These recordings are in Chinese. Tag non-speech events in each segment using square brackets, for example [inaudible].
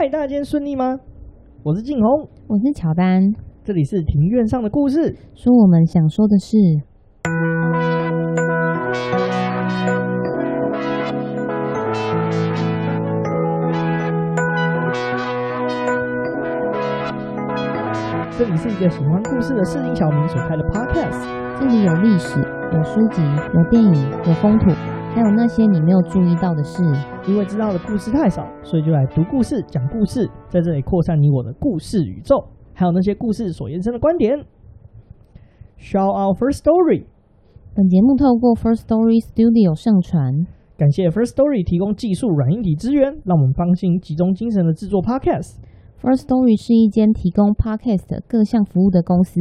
嗨，大家今天顺利吗？我是静红，我是乔丹，这里是庭院上的故事，说我们想说的事。这里是一个喜欢故事的市井小民所开的 podcast，这里有历史，有书籍，有电影，有风土，还有那些你没有注意到的事。因为知道的故事太少，所以就来读故事、讲故事，在这里扩散你我的故事宇宙，还有那些故事所延伸的观点。Shout out First Story，本节目透过 First Story Studio 上传，感谢 First Story 提供技术软硬体资源，让我们放心集中精神的制作 podcast。First Story 是一间提供 Podcast 各项服务的公司，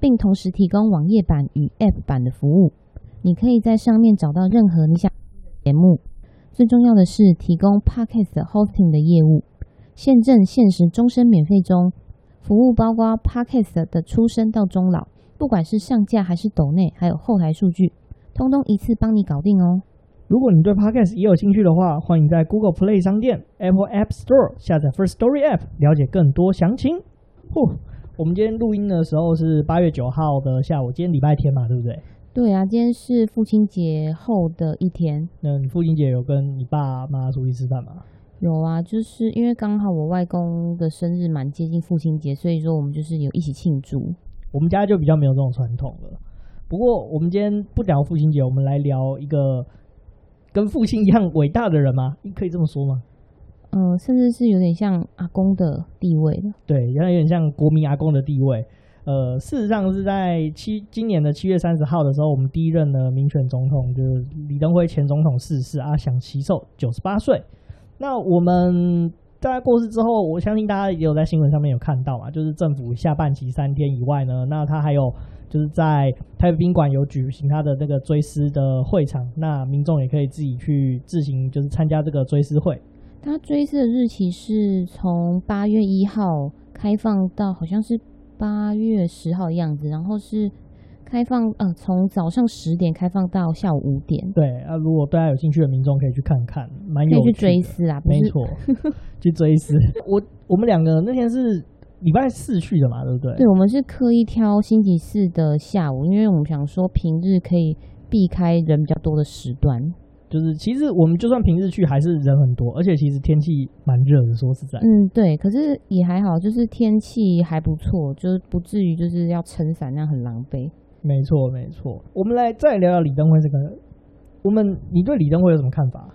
并同时提供网页版与 App 版的服务。你可以在上面找到任何你想节目。最重要的是，提供 Podcast Hosting 的业务，现正、限时、终身免费中。服务包括 Podcast 的出生到终老，不管是上架还是抖内，还有后台数据，通通一次帮你搞定哦。如果你对 Podcast 也有兴趣的话，欢迎在 Google Play 商店、Apple App Store 下载 First Story App，了解更多详情。呼，我们今天录音的时候是八月九号的下午，今天礼拜天嘛，对不对？对啊，今天是父亲节后的一天。那你父亲节有跟你爸妈出去吃饭吗？有啊，就是因为刚好我外公的生日蛮接近父亲节，所以说我们就是有一起庆祝。我们家就比较没有这种传统了。不过我们今天不聊父亲节，我们来聊一个。跟父亲一样伟大的人吗？可以这么说吗？嗯，甚至是有点像阿公的地位的。对，原来有点像国民阿公的地位。呃，事实上是在七今年的七月三十号的时候，我们第一任的民选总统就是李登辉前总统逝世啊，享耆寿九十八岁。那我们在他过世之后，我相信大家也有在新闻上面有看到嘛，就是政府下半旗三天以外呢，那他还有。就是在台北宾馆有举行他的那个追思的会场，那民众也可以自己去自行就是参加这个追思会。他追思的日期是从八月一号开放到好像是八月十号的样子，然后是开放呃从早上十点开放到下午五点。对啊，如果大家有兴趣的民众可以去看看，蛮有趣的。可以去追思啊，没错，[laughs] 去追思。我我们两个那天是。礼拜四去的嘛，对不对？对，我们是刻意挑星期四的下午，因为我们想说平日可以避开人比较多的时段。就是其实我们就算平日去，还是人很多，而且其实天气蛮热的，说实在。嗯，对，可是也还好，就是天气还不错，就是不至于就是要撑伞那样很狼狈。没错，没错。我们来再聊聊李登辉这个，我们你对李登辉有什么看法？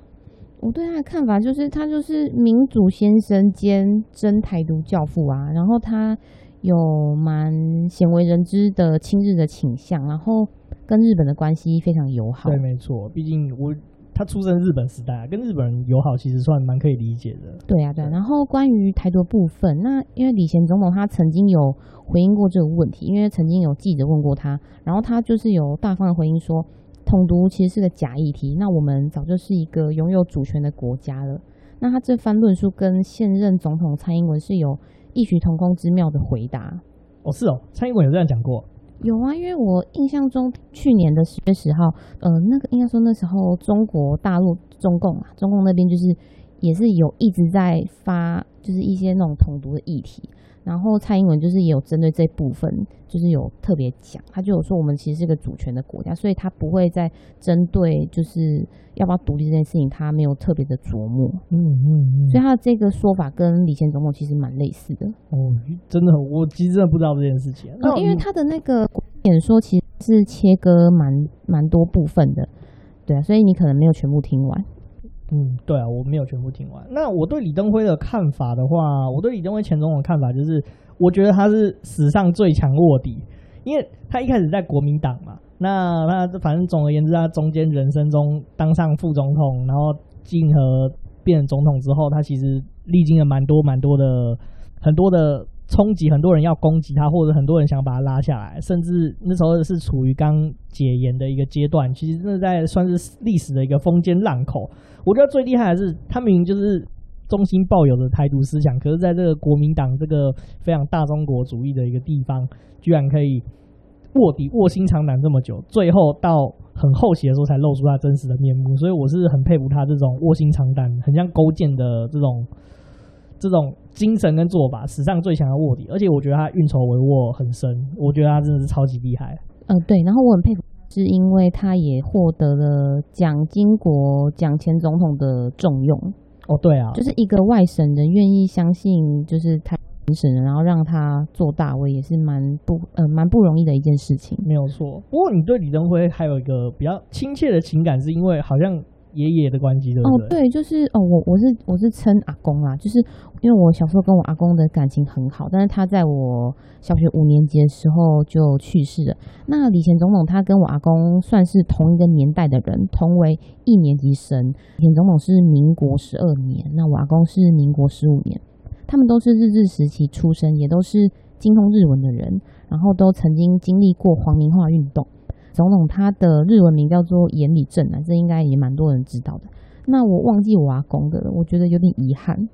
我对他的看法就是，他就是民主先生兼真台独教父啊。然后他有蛮鲜为人知的亲日的倾向，然后跟日本的关系非常友好。对，没错，毕竟我他出生日本时代，跟日本人友好，其实算蛮可以理解的。对啊，对啊。然后关于台独部分，那因为李前总统他曾经有回应过这个问题，因为曾经有记者问过他，然后他就是有大方的回应说。统独其实是个假议题，那我们早就是一个拥有主权的国家了。那他这番论述跟现任总统蔡英文是有异曲同工之妙的回答。哦，是哦，蔡英文有这样讲过？有啊，因为我印象中去年的十月十号，呃，那个应该说那时候中国大陆中共啊，中共那边就是也是有一直在发，就是一些那种统独的议题。然后蔡英文就是也有针对这部分，就是有特别讲，他就有说我们其实是个主权的国家，所以他不会再针对就是要不要独立这件事情，他没有特别的琢磨。嗯嗯嗯。所以他的这个说法跟李前总统其实蛮类似的。哦，真的，我其实真的不知道这件事情。哦因为他的那个演说其实是切割蛮蛮多部分的，对啊，所以你可能没有全部听完。嗯，对啊，我没有全部听完。那我对李登辉的看法的话，我对李登辉前总统的看法就是，我觉得他是史上最强卧底，因为他一开始在国民党嘛，那那反正总而言之，他中间人生中当上副总统，然后进和变成总统之后，他其实历经了蛮多蛮多的很多的。冲击，很多人要攻击他，或者很多人想把他拉下来，甚至那时候是处于刚解严的一个阶段。其实那在算是历史的一个风尖浪口。我觉得最厉害的是，他明明就是衷心抱有的台独思想，可是在这个国民党这个非常大中国主义的一个地方，居然可以卧底卧薪尝胆这么久，最后到很后期的时候才露出他真实的面目。所以我是很佩服他这种卧薪尝胆、很像勾践的这种。这种精神跟做法，史上最强的卧底，而且我觉得他运筹帷幄很深，我觉得他真的是超级厉害。呃，对，然后我很佩服，是因为他也获得了蒋经国蒋前总统的重用。哦，对啊，就是一个外省人愿意相信，就是他。本省人，然后让他做大位，也是蛮不呃蛮不容易的一件事情。没有错。不过你对李登辉还有一个比较亲切的情感，是因为好像。爷爷的关系对不对？哦，对，就是哦，我我是我是称阿公啦，就是因为我小时候跟我阿公的感情很好，但是他在我小学五年级的时候就去世了。那李前总统他跟我阿公算是同一个年代的人，同为一年级生。李前总统是民国十二年，那我阿公是民国十五年，他们都是日治时期出生，也都是精通日文的人，然后都曾经经历过皇民化运动。总统他的日文名叫做岩里正男，这应该也蛮多人知道的。那我忘记我阿公的了，我觉得有点遗憾。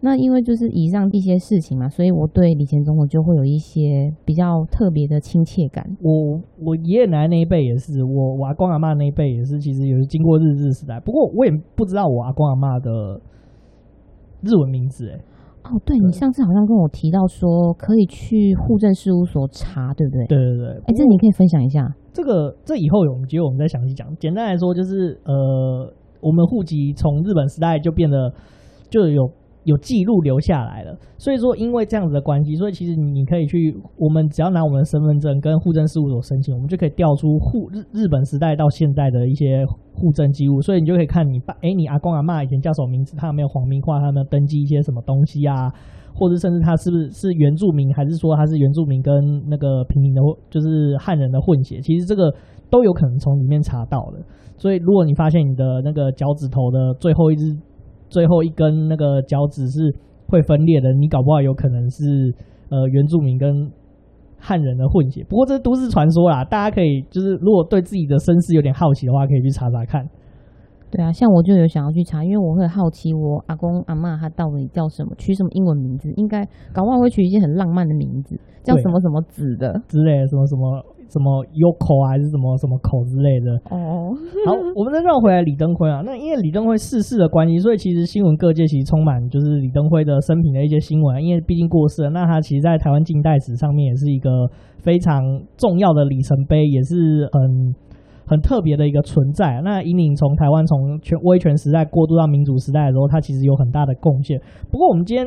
那因为就是以上这些事情嘛，所以我对李前总统就会有一些比较特别的亲切感。我我爷爷奶奶那一辈也是，我我阿公阿妈那一辈也是，其实有经过日治时代。不过我也不知道我阿公阿妈的日文名字，欸，哦，对，你上次好像跟我提到说可以去户政事务所查，对不对？对对对。哎，这你可以分享一下。这个这以后有我们机会我们再详细讲。简单来说，就是呃，我们户籍从日本时代就变得就有。有记录留下来了，所以说因为这样子的关系，所以其实你可以去，我们只要拿我们的身份证跟户政事务所申请，我们就可以调出户日日本时代到现在的一些户政记录，所以你就可以看你爸，哎，你阿公阿妈以前叫什么名字，他有没有皇民化，他有没有登记一些什么东西啊，或者甚至他是不是是原住民，还是说他是原住民跟那个平民的，就是汉人的混血，其实这个都有可能从里面查到的。所以如果你发现你的那个脚趾头的最后一只。最后一根那个脚趾是会分裂的，你搞不好有可能是呃原住民跟汉人的混血，不过这都市传说啦，大家可以就是如果对自己的身世有点好奇的话，可以去查查看。对啊，像我就有想要去查，因为我会好奇我阿公阿妈他到底叫什么，取什么英文名字，应该搞不好会取一些很浪漫的名字，叫什么什么子的之类的，什么什么。什么 Yoko 还是什么什么口之类的哦。[laughs] 好，我们再绕回来李登辉啊。那因为李登辉逝世的关系，所以其实新闻各界其实充满就是李登辉的生平的一些新闻。因为毕竟过世了，那他其实，在台湾近代史上面也是一个非常重要的里程碑，也是很很特别的一个存在。那引领从台湾从全威权时代过渡到民主时代的时候，他其实有很大的贡献。不过我们今天。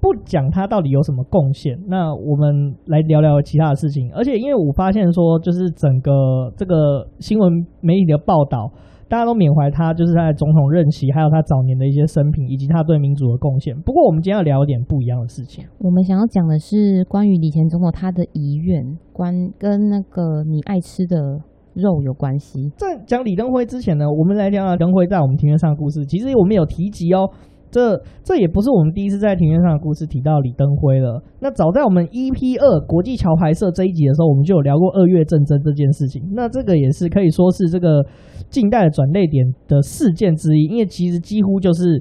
不讲他到底有什么贡献，那我们来聊聊其他的事情。而且，因为我发现说，就是整个这个新闻媒体的报道，大家都缅怀他，就是他在总统任期，还有他早年的一些生平，以及他对民主的贡献。不过，我们今天要聊一点不一样的事情。我们想要讲的是关于李前总统他的遗愿，关跟那个你爱吃的肉有关系。在讲李登辉之前呢，我们来聊聊登辉在我们庭院上的故事。其实我们有提及哦。这这也不是我们第一次在庭院上的故事提到李登辉了。那早在我们 EP 二国际桥牌社这一集的时候，我们就有聊过二月政争这件事情。那这个也是可以说是这个近代的转捩点的事件之一，因为其实几乎就是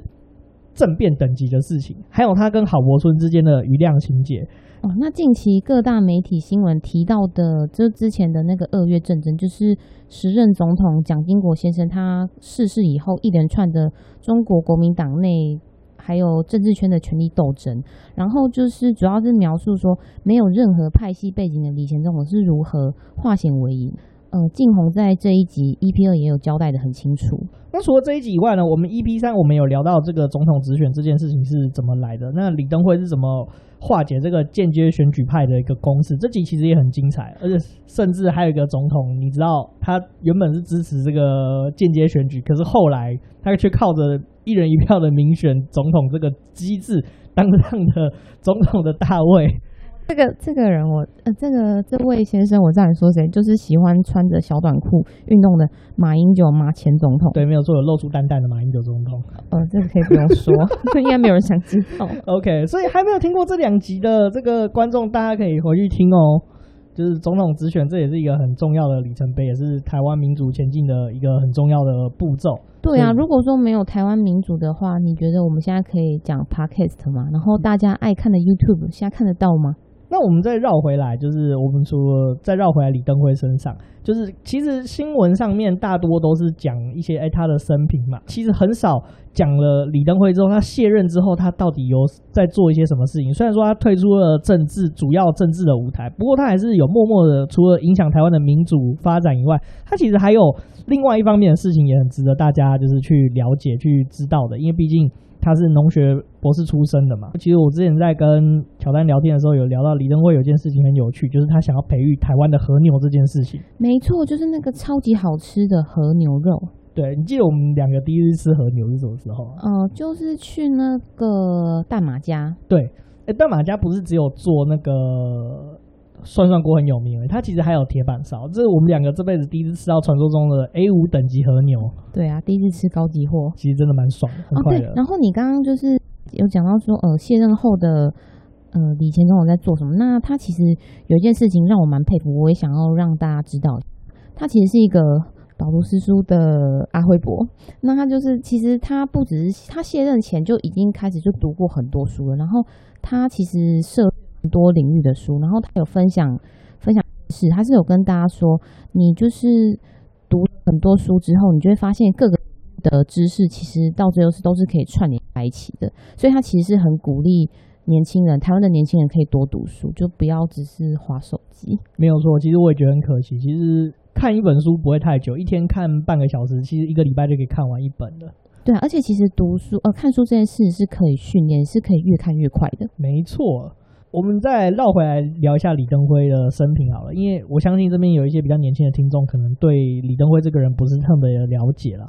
政变等级的事情。还有他跟郝柏村之间的余量情节。哦，那近期各大媒体新闻提到的，就之前的那个二月战争，就是时任总统蒋经国先生他逝世以后，一连串的中国国民党内还有政治圈的权力斗争，然后就是主要是描述说，没有任何派系背景的李前总统是如何化险为夷。呃，静红在这一集 EP 二也有交代的很清楚。那除了这一集以外呢，我们 EP 三我们有聊到这个总统直选这件事情是怎么来的。那李登辉是怎么化解这个间接选举派的一个攻势？这集其实也很精彩，而且甚至还有一个总统，你知道他原本是支持这个间接选举，可是后来他却靠着一人一票的民选总统这个机制当上的总统的大位。这个这个人我，我呃，这个这位先生，我知道你说谁，就是喜欢穿着小短裤运动的马英九马前总统。对，没有错，有露出蛋蛋的马英九总统。呃，这个可以不用说，[laughs] 应该没有人想知道。OK，所以还没有听过这两集的这个观众，大家可以回去听哦。就是总统直选，这也是一个很重要的里程碑，也是台湾民主前进的一个很重要的步骤。对啊，如果说没有台湾民主的话，你觉得我们现在可以讲 Podcast 吗？然后大家爱看的 YouTube 现在看得到吗？那我们再绕回来，就是我们说再绕回来李登辉身上，就是其实新闻上面大多都是讲一些哎他的生平嘛，其实很少讲了李登辉之后他卸任之后他到底有在做一些什么事情。虽然说他退出了政治主要政治的舞台，不过他还是有默默的，除了影响台湾的民主发展以外，他其实还有另外一方面的事情也很值得大家就是去了解去知道的，因为毕竟。他是农学博士出身的嘛？其实我之前在跟乔丹聊天的时候，有聊到李登辉有件事情很有趣，就是他想要培育台湾的和牛这件事情。没错，就是那个超级好吃的和牛肉。对，你记得我们两个第一次吃和牛是什么时候？哦、呃，就是去那个大马家。对，哎、欸，淡马家不是只有做那个。涮涮锅很有名，它其实还有铁板烧，这是我们两个这辈子第一次吃到传说中的 A 五等级和牛。对啊，第一次吃高级货，其实真的蛮爽的，很快乐。哦、对，然后你刚刚就是有讲到说，呃，卸任后的呃李前总统在做什么？那他其实有一件事情让我蛮佩服，我也想要让大家知道，他其实是一个饱读诗书的阿辉伯。那他就是其实他不只是他卸任前就已经开始就读过很多书了，然后他其实设。很多领域的书，然后他有分享分享是，他是有跟大家说，你就是读很多书之后，你就会发现各个的知识其实到最后是都是可以串联在一起的，所以他其实是很鼓励年轻人，台湾的年轻人可以多读书，就不要只是划手机。没有错，其实我也觉得很可惜。其实看一本书不会太久，一天看半个小时，其实一个礼拜就可以看完一本了。对啊，而且其实读书呃看书这件事是可以训练，是可以越看越快的。没错。我们再绕回来聊一下李登辉的生平好了，因为我相信这边有一些比较年轻的听众，可能对李登辉这个人不是特别的了解了。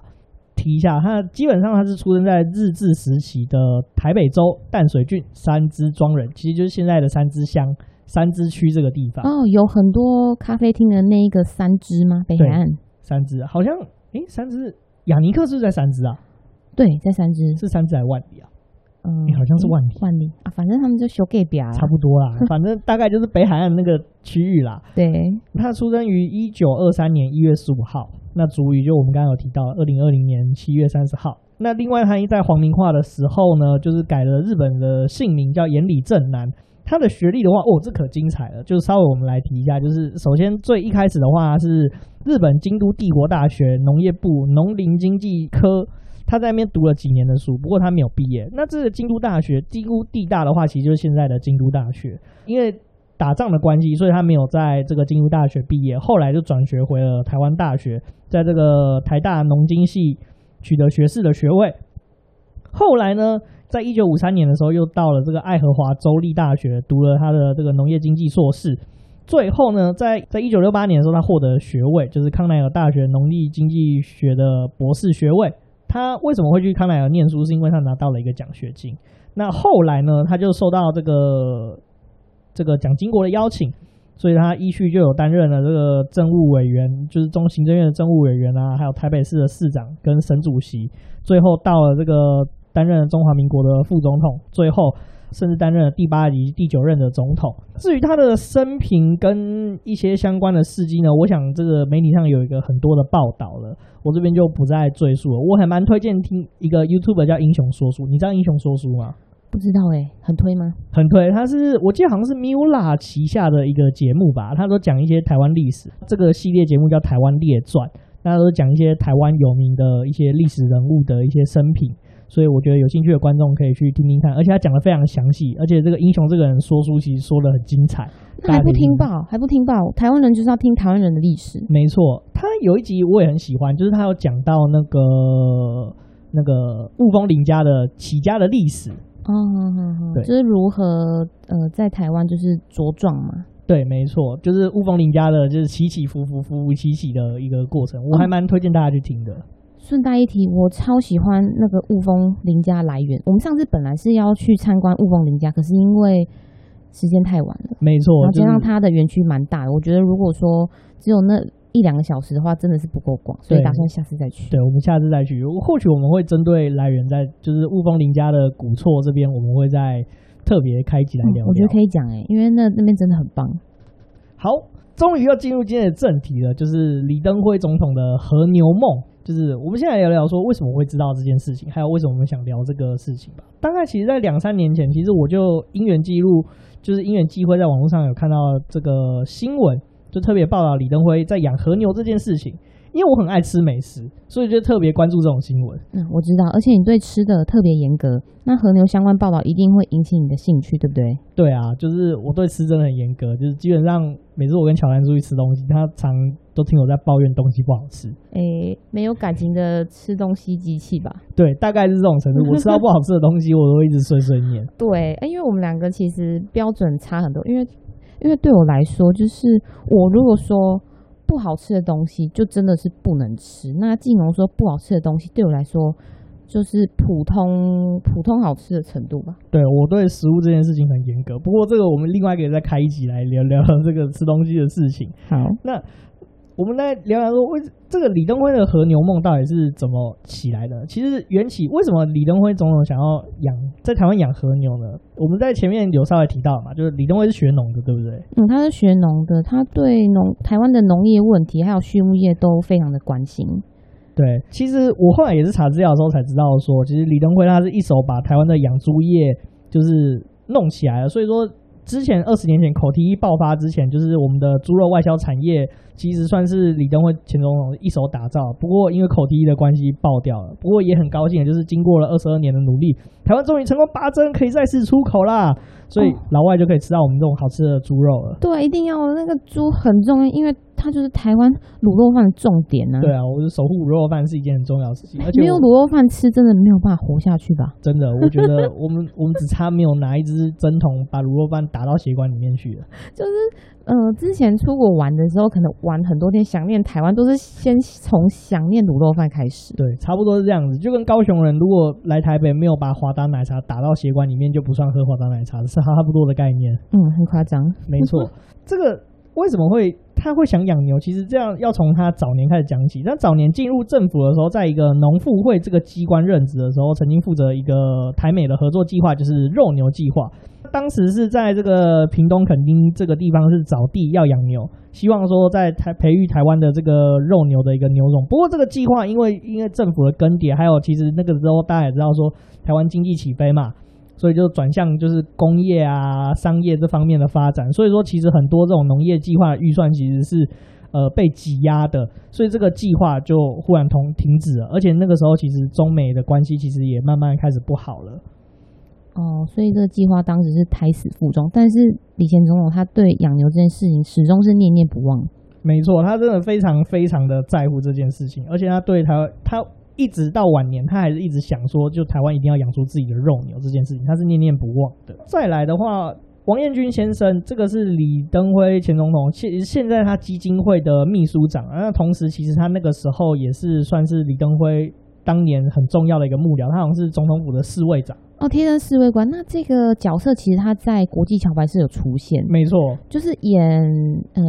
提一下，他基本上他是出生在日治时期的台北州淡水郡三芝庄人，其实就是现在的三芝乡三芝区这个地方。哦，有很多咖啡厅的那一个三芝吗？北海岸三芝，好像诶，三芝雅尼克是不是在三芝啊？对，在三芝，是三芝还是万里啊？嗯、欸，好像是万里，万里啊，反正他们就修隔壁啊，差不多啦，[laughs] 反正大概就是北海岸那个区域啦。对，他出生于一九二三年一月十五号，那族语就我们刚刚有提到，二零二零年七月三十号。那另外他一在皇民化的时候呢，就是改了日本的姓名叫岩里正男。他的学历的话，哦，这可精彩了，就是稍微我们来提一下，就是首先最一开始的话是日本京都帝国大学农业部农林经济科。他在那边读了几年的书，不过他没有毕业。那这个京都大学，京都地大的话，其实就是现在的京都大学。因为打仗的关系，所以他没有在这个京都大学毕业。后来就转学回了台湾大学，在这个台大农经系取得学士的学位。后来呢，在一九五三年的时候，又到了这个爱荷华州立大学读了他的这个农业经济硕士。最后呢，在在一九六八年的时候，他获得学位，就是康奈尔大学农业经济学的博士学位。他为什么会去康奈尔念书？是因为他拿到了一个奖学金。那后来呢，他就受到这个这个蒋经国的邀请，所以他一去就有担任了这个政务委员，就是中行政院的政务委员啊，还有台北市的市长跟省主席。最后到了这个担任中华民国的副总统，最后。甚至担任了第八以及第九任的总统。至于他的生平跟一些相关的事迹呢，我想这个媒体上有一个很多的报道了，我这边就不再赘述了。我还蛮推荐听一个 YouTuber 叫英雄说书，你知道英雄说书吗？不知道哎、欸，很推吗？很推，他是我记得好像是 Miula 旗下的一个节目吧，他都讲一些台湾历史。这个系列节目叫《台湾列传》，大家都讲一些台湾有名的一些历史人物的一些生平。所以我觉得有兴趣的观众可以去听听看，而且他讲的非常详细，而且这个英雄这个人说书其实说的很精彩。还不听报，还不听报，台湾人就是要听台湾人的历史。没错，他有一集我也很喜欢，就是他有讲到那个那个雾峰林家的起家的历史。哦，好好好，对，就是如何呃在台湾就是茁壮嘛。对，没错，就是雾峰林家的就是起起伏伏、伏伏起起的一个过程，我还蛮推荐大家去听的。嗯顺带一提，我超喜欢那个雾峰林家来源。我们上次本来是要去参观雾峰林家，可是因为时间太晚了，没错，然后加上它的园区蛮大的，我觉得如果说只有那一两个小时的话，真的是不够逛，所以打算下次再去。对，我们下次再去，或许我们会针对来源在就是雾峰林家的古厝这边，我们会再特别开集来聊聊。嗯，我觉得可以讲诶，因为那那边真的很棒。好，终于要进入今天的正题了，就是李登辉总统的和牛梦。就是我们现在聊聊说为什么会知道这件事情，还有为什么我们想聊这个事情吧。大概其实在两三年前，其实我就因缘记录，就是因缘际会在网络上有看到这个新闻，就特别报道李登辉在养和牛这件事情。因为我很爱吃美食，所以就特别关注这种新闻。嗯，我知道，而且你对吃的特别严格，那和牛相关报道一定会引起你的兴趣，对不对？对啊，就是我对吃真的很严格，就是基本上每次我跟乔丹出去吃东西，他常都听我在抱怨东西不好吃。诶、欸，没有感情的吃东西机器吧？对，大概是这种程度。我吃到不好吃的东西，我都会一直碎碎念。对，因为我们两个其实标准差很多，因为因为对我来说，就是我如果说。不好吃的东西就真的是不能吃。那静蓉说不好吃的东西对我来说就是普通普通好吃的程度吧。对，我对食物这件事情很严格，不过这个我们另外可以再开一集来聊聊这个吃东西的事情。好，那。我们来聊聊说，为这个李登辉的和牛梦到底是怎么起来的？其实缘起为什么李登辉总统想要养在台湾养和牛呢？我们在前面有稍微提到嘛，就是李登辉是学农的，对不对？嗯，他是学农的，他对农台湾的农业问题还有畜牧业都非常的关心。对，其实我后来也是查资料的时候才知道说，其实李登辉他是一手把台湾的养猪业就是弄起来了，所以说。之前二十年前口蹄疫爆发之前，就是我们的猪肉外销产业，其实算是李登辉钱总统一手打造。不过因为口蹄疫的关系爆掉了，不过也很高兴，就是经过了二十二年的努力，台湾终于成功拔针，可以再次出口啦。所以老外就可以吃到我们这种好吃的猪肉了。对，一定要那个猪很重要，因为。它就是台湾卤肉饭的重点呢、啊。对啊，我觉得守护卤肉饭是一件很重要的事情。而且没有卤肉饭吃，真的没有办法活下去吧？真的，我觉得 [laughs] 我们我们只差没有拿一支针筒把卤肉饭打到血管里面去了。[laughs] 就是呃，之前出国玩的时候，可能玩很多天，想念台湾，都是先从想念卤肉饭开始。对，差不多是这样子。就跟高雄人如果来台北没有把华达奶茶打到血管里面，就不算喝华达奶茶，是差不多的概念。嗯，很夸张。没错，[laughs] 这个为什么会？他会想养牛，其实这样要从他早年开始讲起。他早年进入政府的时候，在一个农复会这个机关任职的时候，曾经负责一个台美的合作计划，就是肉牛计划。当时是在这个屏东垦丁这个地方是找地要养牛，希望说在台培育台湾的这个肉牛的一个牛种。不过这个计划因为因为政府的更迭，还有其实那个时候大家也知道说台湾经济起飞嘛。所以就转向就是工业啊、商业这方面的发展。所以说，其实很多这种农业计划预算其实是呃被挤压的，所以这个计划就忽然停停止了。而且那个时候，其实中美的关系其实也慢慢开始不好了。哦，所以这个计划当时是胎死腹中。但是李前总统他对养牛这件事情始终是念念不忘。没错，他真的非常非常的在乎这件事情，而且他对他他。一直到晚年，他还是一直想说，就台湾一定要养出自己的肉牛这件事情，他是念念不忘的。再来的话，王彦军先生，这个是李登辉前总统，现现在他基金会的秘书长，那同时其实他那个时候也是算是李登辉当年很重要的一个幕僚，他好像是总统府的侍卫长哦，贴身侍卫官。那这个角色其实他在国际桥牌是有出现，没错，就是演呃。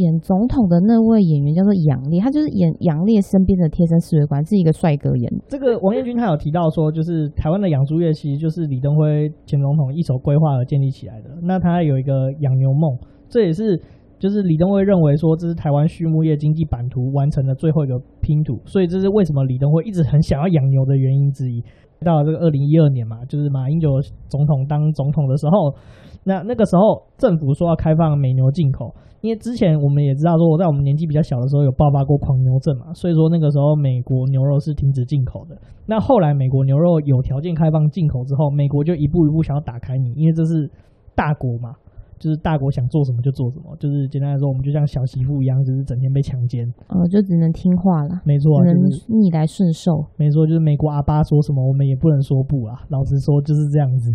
演总统的那位演员叫做杨烈，他就是演杨烈身边的贴身侍卫官，是一个帅哥演的。这个王彦军他有提到说，就是台湾的养猪业其实就是李登辉前总统一手规划而建立起来的。那他有一个养牛梦，这也是就是李登辉认为说，这是台湾畜牧业经济版图完成的最后一个拼图。所以这是为什么李登辉一直很想要养牛的原因之一。到了这个二零一二年嘛，就是马英九总统当总统的时候，那那个时候政府说要开放美牛进口。因为之前我们也知道说，我在我们年纪比较小的时候有爆发过狂牛症嘛，所以说那个时候美国牛肉是停止进口的。那后来美国牛肉有条件开放进口之后，美国就一步一步想要打开你，因为这是大国嘛，就是大国想做什么就做什么，就是简单来说，我们就像小媳妇一样，就是整天被强奸，哦，就只能听话了，没错，只能逆来顺受，没错，就是美国阿爸说什么，我们也不能说不啊，老实说就是这样子。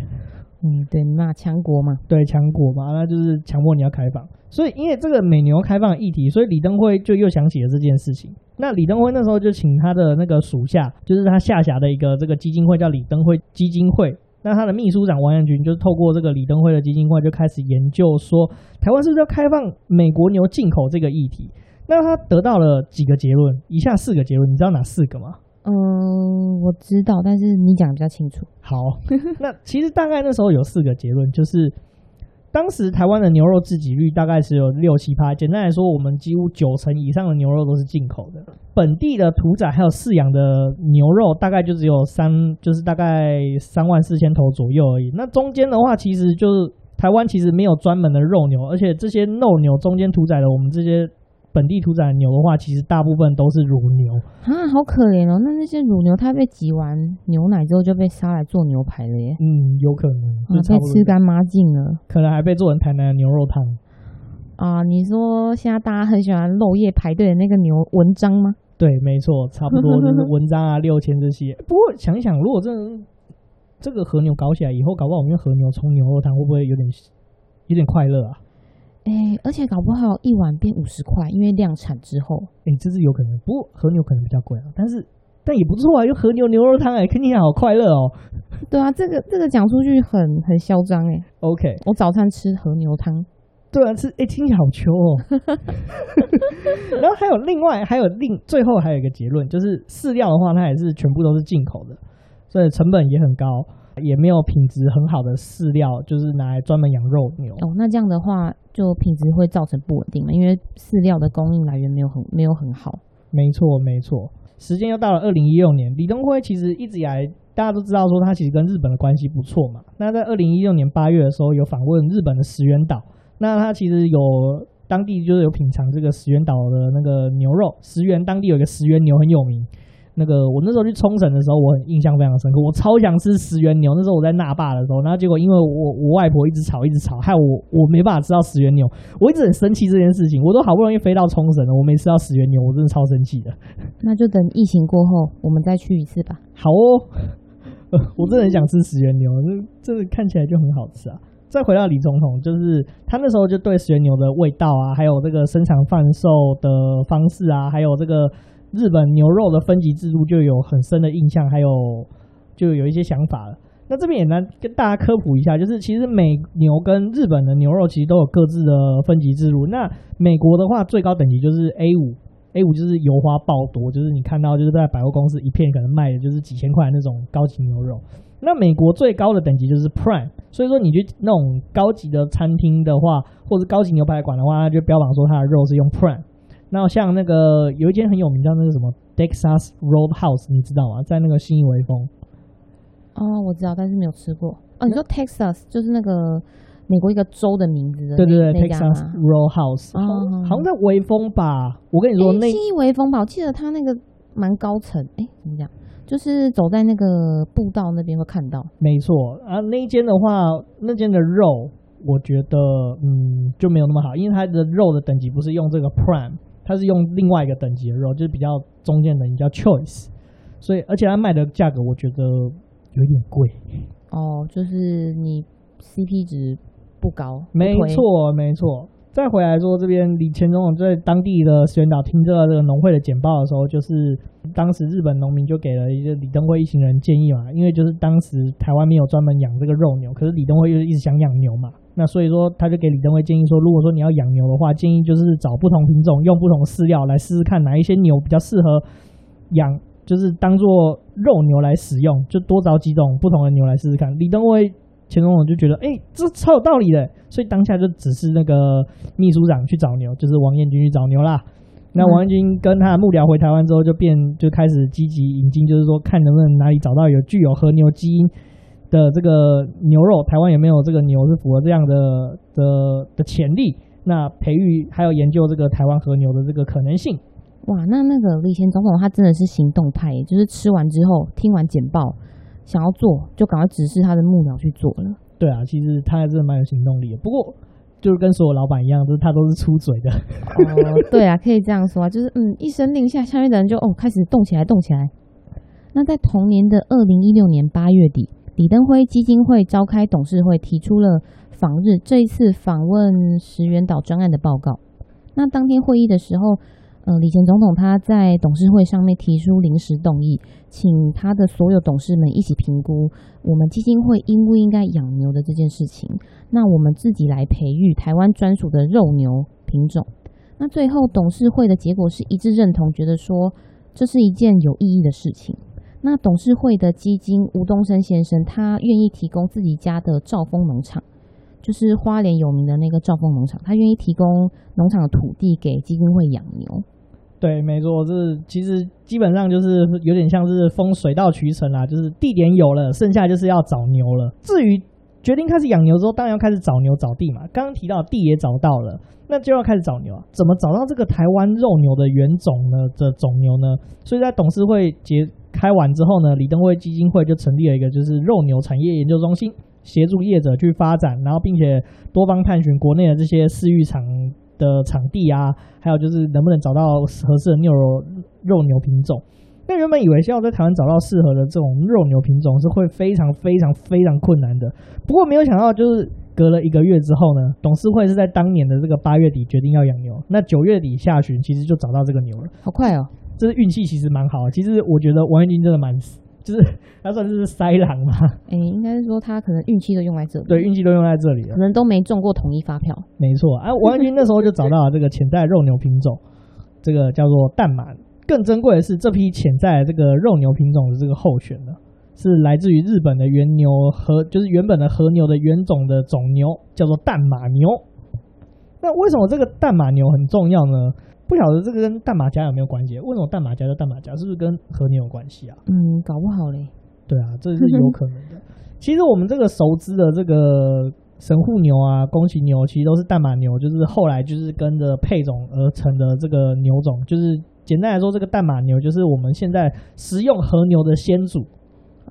嗯，对，那强国嘛，对，强国嘛，那就是强迫你要开放。所以，因为这个美牛开放的议题，所以李登辉就又想起了这件事情。那李登辉那时候就请他的那个属下，就是他下辖的一个这个基金会，叫李登辉基金会。那他的秘书长王彦军就是透过这个李登辉的基金会，就开始研究说，台湾是不是要开放美国牛进口这个议题。那他得到了几个结论，以下四个结论，你知道哪四个吗？嗯，我知道，但是你讲的比较清楚。好，[laughs] 那其实大概那时候有四个结论，就是当时台湾的牛肉自给率大概是有六七趴，简单来说，我们几乎九成以上的牛肉都是进口的。本地的屠宰还有饲养的牛肉大概就只有三，就是大概三万四千头左右而已。那中间的话，其实就是台湾其实没有专门的肉牛，而且这些肉牛中间屠宰的我们这些。本地屠宰牛的话，其实大部分都是乳牛啊，好可怜哦。那那些乳牛，它被挤完牛奶之后就被杀来做牛排了耶。嗯，有可能，啊，被吃干抹净了，可能还被做成台南的牛肉汤啊。你说现在大家很喜欢漏夜排队的那个牛文章吗？对，没错，差不多就是文章啊、六千这些。[laughs] 不过想一想，如果这这个和牛搞起来以后，搞不好我们用和牛冲牛肉汤，会不会有点有点快乐啊？哎、欸，而且搞不好一碗变五十块，因为量产之后，哎、欸，这是有可能。不过和牛可能比较贵啊，但是但也不错啊，用和牛牛肉汤，哎，听起来好快乐哦。对啊，这个这个讲出去很很嚣张哎。OK，我早餐吃和牛汤。对啊，吃哎、欸，听起来好秋哦。[laughs] 然后还有另外还有另最后还有一个结论，就是饲料的话，它也是全部都是进口的，所以成本也很高。也没有品质很好的饲料，就是拿来专门养肉牛。哦，那这样的话，就品质会造成不稳定嘛？因为饲料的供应来源没有很没有很好。没错，没错。时间又到了二零一六年，李登辉其实一直以来大家都知道说他其实跟日本的关系不错嘛。那在二零一六年八月的时候，有访问日本的石垣岛，那他其实有当地就是有品尝这个石原岛的那个牛肉。石原当地有一个石原牛很有名。那个我那时候去冲绳的时候，我很印象非常深刻。我超想吃石原牛。那时候我在那霸的时候，然后结果因为我我外婆一直吵一直吵，害我我没办法吃到石原牛。我一直很生气这件事情。我都好不容易飞到冲绳了，我没吃到石原牛，我真的超生气的。[laughs] 那就等疫情过后，我们再去一次吧。好哦，[laughs] 我真的很想吃石原牛，这这个看起来就很好吃啊。再回到李总统，就是他那时候就对石原牛的味道啊，还有这个生产贩售的方式啊，还有这个。日本牛肉的分级制度就有很深的印象，还有就有一些想法了。那这边也来跟大家科普一下，就是其实美牛跟日本的牛肉其实都有各自的分级制度。那美国的话，最高等级就是 A 五，A 五就是油花爆多，就是你看到就是在百货公司一片可能卖的就是几千块那种高级牛肉。那美国最高的等级就是 Prime，所以说你去那种高级的餐厅的话，或者高级牛排馆的话，它就标榜说它的肉是用 Prime。那像那个有一间很有名叫那个什么 Texas Roadhouse，你知道吗？在那个新义威风。哦，我知道，但是没有吃过。哦，你说 Texas 就是那个美国一个州的名字的？对对对，Texas Roadhouse。哦，好像在威风吧？我跟你说，那信义威风吧，我记得它那个蛮高层。哎、欸，怎么讲？就是走在那个步道那边会看到。没错啊，那一间的话，那间的肉，我觉得嗯就没有那么好，因为它的肉的等级不是用这个 Prime。它是用另外一个等级的肉，就是比较中间等级，叫 choice，所以而且它卖的价格我觉得有一点贵。哦，就是你 CP 值不高。没错，没错。再回来说这边，李前总统在当地的石垣岛听这个这个农会的简报的时候，就是当时日本农民就给了一个李登辉一行人建议嘛，因为就是当时台湾没有专门养这个肉牛，可是李登辉又一直想养牛嘛。那所以说，他就给李登辉建议说，如果说你要养牛的话，建议就是找不同品种，用不同饲料来试试看哪一些牛比较适合养，就是当做肉牛来使用，就多找几种不同的牛来试试看。李登辉前总统就觉得，哎、欸，这超有道理的，所以当下就指示那个秘书长去找牛，就是王彦军去找牛啦。那王彦军跟他的幕僚回台湾之后，就变就开始积极引进，就是说看能不能哪里找到有具有和牛基因。的这个牛肉，台湾有没有这个牛是符合这样的的的潜力？那培育还有研究这个台湾和牛的这个可能性。哇，那那个李前总统他真的是行动派，就是吃完之后听完简报，想要做就赶快指示他的幕僚去做了。对啊，其实他还真的蛮有行动力的。不过就是跟所有老板一样，就是他都是出嘴的。哦，对啊，可以这样说啊，[laughs] 就是嗯，一声令下，下面的人就哦开始动起来，动起来。那在同年的二零一六年八月底。李登辉基金会召开董事会，提出了访日这一次访问石垣岛专案的报告。那当天会议的时候，呃，李前总统他在董事会上面提出临时动议，请他的所有董事们一起评估我们基金会应不应该养牛的这件事情。那我们自己来培育台湾专属的肉牛品种。那最后董事会的结果是一致认同，觉得说这是一件有意义的事情。那董事会的基金吴东升先生，他愿意提供自己家的兆丰农场，就是花莲有名的那个兆丰农场，他愿意提供农场的土地给基金会养牛。对，没错，这其实基本上就是有点像是风水到渠成啦，就是地点有了，剩下就是要找牛了。至于决定开始养牛之后，当然要开始找牛找地嘛。刚刚提到地也找到了，那就要开始找牛啊。怎么找到这个台湾肉牛的原种呢？的种牛呢？所以在董事会结开完之后呢，李登辉基金会就成立了一个就是肉牛产业研究中心，协助业者去发展，然后并且多方探寻国内的这些饲育场。的场地啊，还有就是能不能找到合适的牛肉肉牛品种？那原本以为是要在台湾找到适合的这种肉牛品种是会非常非常非常困难的，不过没有想到就是隔了一个月之后呢，董事会是在当年的这个八月底决定要养牛，那九月底下旬其实就找到这个牛了，好快哦！这是运气其实蛮好的，其实我觉得王彦军真的蛮。[laughs] 就是他算是塞狼嘛？哎、欸，应该是说他可能运气都用在这里。对，运气都用在这里了，可能都没中过统一发票。没错啊，王彦军那时候就找到了这个潜在肉牛品种，[laughs] 这个叫做淡马。更珍贵的是，这批潜在的这个肉牛品种的这个候选呢，是来自于日本的原牛和就是原本的和牛的原种的种牛，叫做淡马牛。那为什么这个淡马牛很重要呢？不晓得这个跟淡马家有没有关系？为什么淡马家叫淡马家？是不是跟和牛有关系啊？嗯，搞不好嘞。对啊，这是有可能的。[laughs] 其实我们这个熟知的这个神户牛啊、宫崎牛，其实都是淡马牛，就是后来就是跟着配种而成的这个牛种。就是简单来说，这个淡马牛就是我们现在食用和牛的先祖。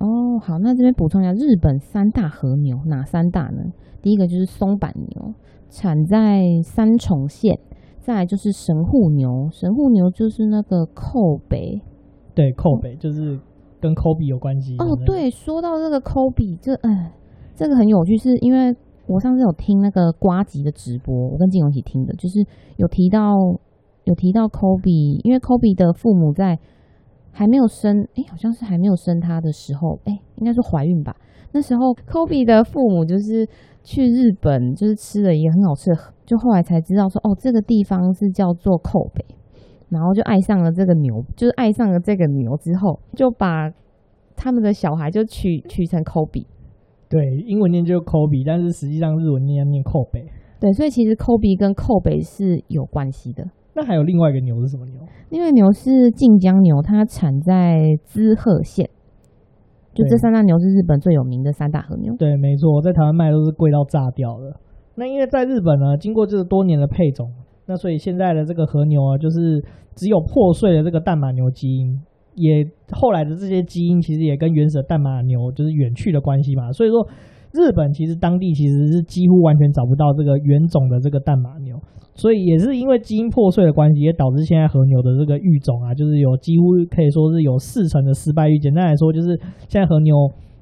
哦，好，那这边补充一下，日本三大和牛哪三大呢？第一个就是松板牛，产在三重县。再来就是神户牛，神户牛就是那个扣北，对，扣北就是跟科比有关系。哦，对，说到这个科比，这哎，这个很有趣，是因为我上次有听那个瓜吉的直播，我跟金勇一起听的，就是有提到有提到科比，因为科比的父母在还没有生，哎，好像是还没有生他的时候，哎，应该是怀孕吧。那时候科比的父母就是去日本，就是吃了一个很好吃的。就后来才知道说，哦，这个地方是叫做扣北，然后就爱上了这个牛，就是爱上了这个牛之后，就把他们的小孩就取取成科比。对，英文念就科比，但是实际上日文念念扣北。对，所以其实科比跟扣北是有关系的。那还有另外一个牛是什么牛？另外牛是晋江牛，它产在滋贺县。就这三大牛是日本最有名的三大和牛。对，没错，在台湾卖都是贵到炸掉了。那因为在日本呢，经过这个多年的配种，那所以现在的这个和牛啊，就是只有破碎的这个淡马牛基因，也后来的这些基因其实也跟原始的淡马牛就是远去的关系嘛。所以说，日本其实当地其实是几乎完全找不到这个原种的这个淡马牛，所以也是因为基因破碎的关系，也导致现在和牛的这个育种啊，就是有几乎可以说是有四成的失败率。简单来说，就是现在和牛。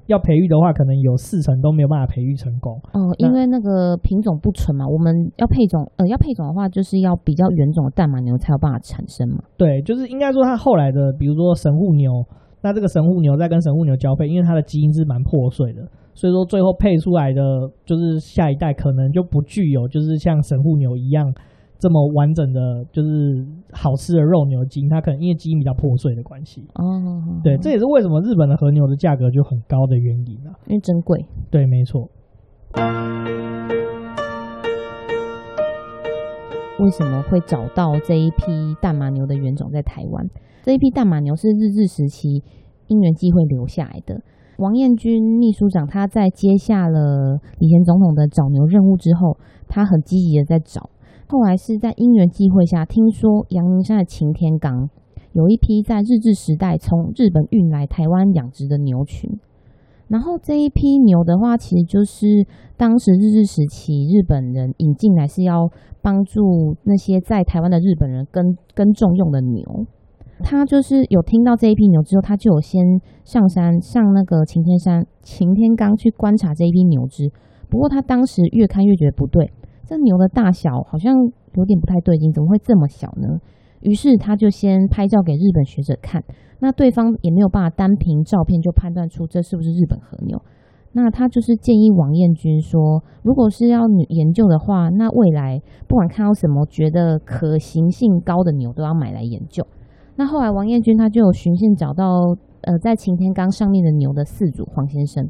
要培育的话，可能有四成都没有办法培育成功。哦，因为那个品种不纯嘛，我们要配种，呃，要配种的话，就是要比较原种的淡马牛才有办法产生嘛。对，就是应该说它后来的，比如说神户牛，那这个神户牛在跟神户牛交配，因为它的基因是蛮破碎的，所以说最后配出来的就是下一代可能就不具有，就是像神户牛一样。这么完整的，就是好吃的肉牛筋，它可能因为基因比较破碎的关系。哦，对，这也是为什么日本的和牛的价格就很高的原因啊，因为珍贵。对，没错。为什么会找到这一批大马牛的原种在台湾？这一批大马牛是日治时期因缘际会留下来的。王彦军秘书长他在接下了李前总统的找牛任务之后，他很积极的在找。后来是在因缘际会下，听说阳明山的擎天岗有一批在日治时代从日本运来台湾养殖的牛群。然后这一批牛的话，其实就是当时日治时期日本人引进来，是要帮助那些在台湾的日本人耕耕种用的牛。他就是有听到这一批牛之后，他就有先上山上那个擎天山擎天岗去观察这一批牛只。不过他当时越看越觉得不对。这牛的大小好像有点不太对劲，怎么会这么小呢？于是他就先拍照给日本学者看，那对方也没有办法单凭照片就判断出这是不是日本和牛。那他就是建议王彦军说，如果是要研究的话，那未来不管看到什么觉得可行性高的牛，都要买来研究。那后来王彦军他就有循线找到，呃，在擎天岗上面的牛的饲主黄先生。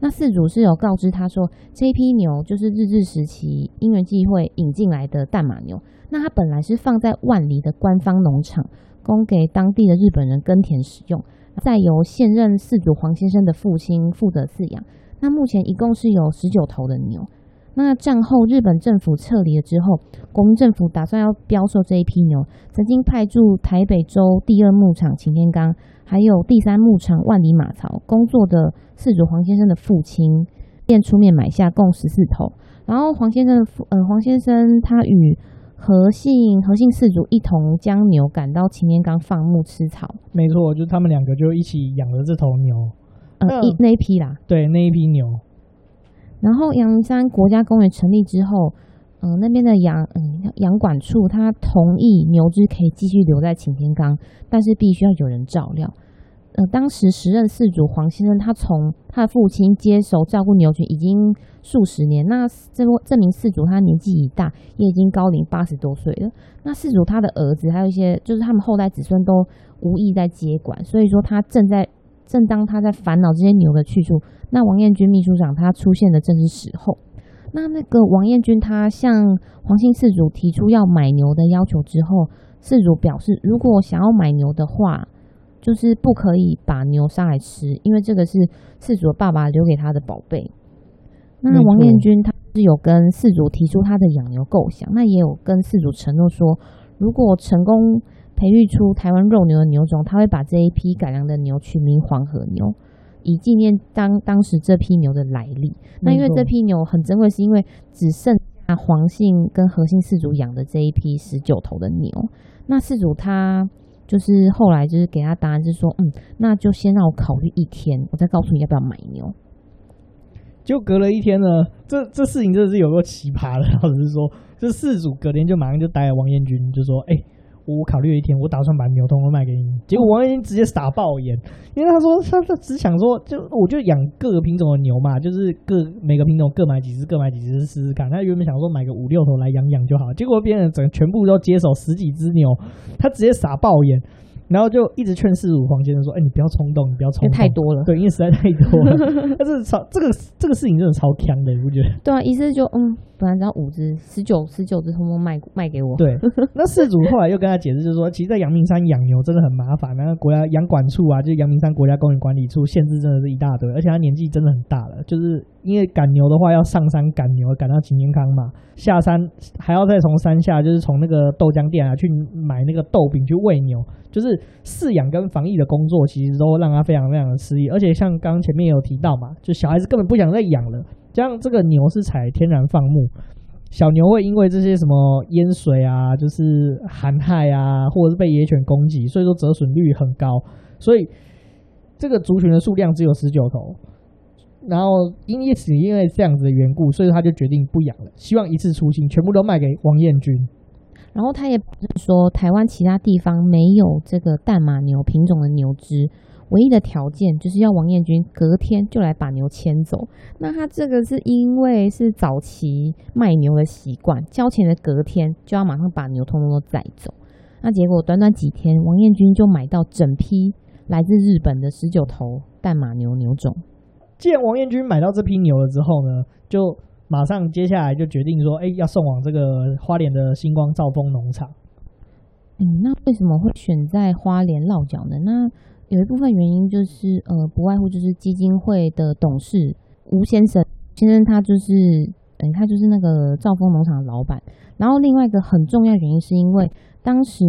那饲主是有告知他说，这一批牛就是日治时期因缘际会引进来的淡马牛。那它本来是放在万里的官方农场，供给当地的日本人耕田使用，再由现任饲主黄先生的父亲负责饲养。那目前一共是有十九头的牛。那战后日本政府撤离了之后，国民政府打算要标售这一批牛，曾经派驻台北州第二牧场擎天岗，还有第三牧场万里马槽工作的饲主黄先生的父亲便出面买下，共十四头。然后黄先生的父呃黄先生他与何姓何姓饲主一同将牛赶到擎天岗放牧吃草。没错，就他们两个就一起养了这头牛，呃一那一批啦，对那一批牛。然后阳明山国家公园成立之后，嗯、那边的养嗯养管处他同意牛只可以继续留在擎天岗，但是必须要有人照料。呃，当时时任饲主黄先生，他从他的父亲接手照顾牛群已经数十年。那这这名饲主他年纪已大，也已经高龄八十多岁了。那饲主他的儿子还有一些就是他们后代子孙都无意在接管，所以说他正在正当他在烦恼这些牛的去处。那王彦军秘书长他出现的正是时候。那那个王彦军他向黄姓氏主提出要买牛的要求之后，氏主表示，如果想要买牛的话，就是不可以把牛杀来吃，因为这个是氏主的爸爸留给他的宝贝。那王彦军他是有跟氏主提出他的养牛构想，那也有跟氏主承诺说，如果成功培育出台湾肉牛的牛种，他会把这一批改良的牛取名黄河牛。以纪念当当时这批牛的来历，那因为这批牛很珍贵，是因为只剩下黄姓跟何姓氏族养的这一批十九头的牛。那氏主他就是后来就是给他答案，是说，嗯，那就先让我考虑一天，我再告诉你要不要买牛。就隔了一天呢，这这事情真的是有够奇葩的，老实说，这饲主隔天就马上就打给王彦军，就说，哎、欸。我考虑了一天，我打算把牛通通卖给你。结果王彦军直接傻爆眼，因为他说他他只想说，就我就养各个品种的牛嘛，就是各每个品种各买几只，各买几只试试看。他原本想说买个五六头来养养就好，结果变成整全部都接手十几只牛，他直接傻爆眼。然后就一直劝饲主黄先生说：“哎、欸，你不要冲动，你不要冲动，太多了。对，因为实在太多了。[laughs] 但是超这个这个事情真的超强的，你不觉得？对啊，意思就嗯，本来只要五只，十九十九只通通卖卖给我。对，那事主后来又跟他解释，就是说，其实，在阳明山养牛真的很麻烦，然后国家养管处啊，就是阳明山国家公园管理处限制真的是一大堆，而且他年纪真的很大了，就是因为赶牛的话要上山赶牛，赶到擎天康嘛，下山还要再从山下，就是从那个豆浆店啊去买那个豆饼去喂牛。”就是饲养跟防疫的工作，其实都让他非常非常的失意，而且像刚前面有提到嘛，就小孩子根本不想再养了。像这个牛是采天然放牧，小牛会因为这些什么淹水啊，就是寒害啊，或者是被野犬攻击，所以说折损率很高，所以这个族群的数量只有十九头。然后因此因为这样子的缘故，所以他就决定不养了，希望一次出清，全部都卖给王彦军。然后他也说，台湾其他地方没有这个淡马牛品种的牛只，唯一的条件就是要王彦军隔天就来把牛牵走。那他这个是因为是早期卖牛的习惯，交钱的隔天就要马上把牛通通都载走。那结果短短几天，王彦军就买到整批来自日本的十九头淡马牛牛种。既然王彦军买到这批牛了之后呢，就。马上接下来就决定说，哎、要送往这个花莲的星光兆丰农场。嗯，那为什么会选在花莲落脚呢？那有一部分原因就是，呃，不外乎就是基金会的董事吴先生先生，他就是，嗯，他就是那个兆丰农场的老板。然后另外一个很重要原因是因为。当时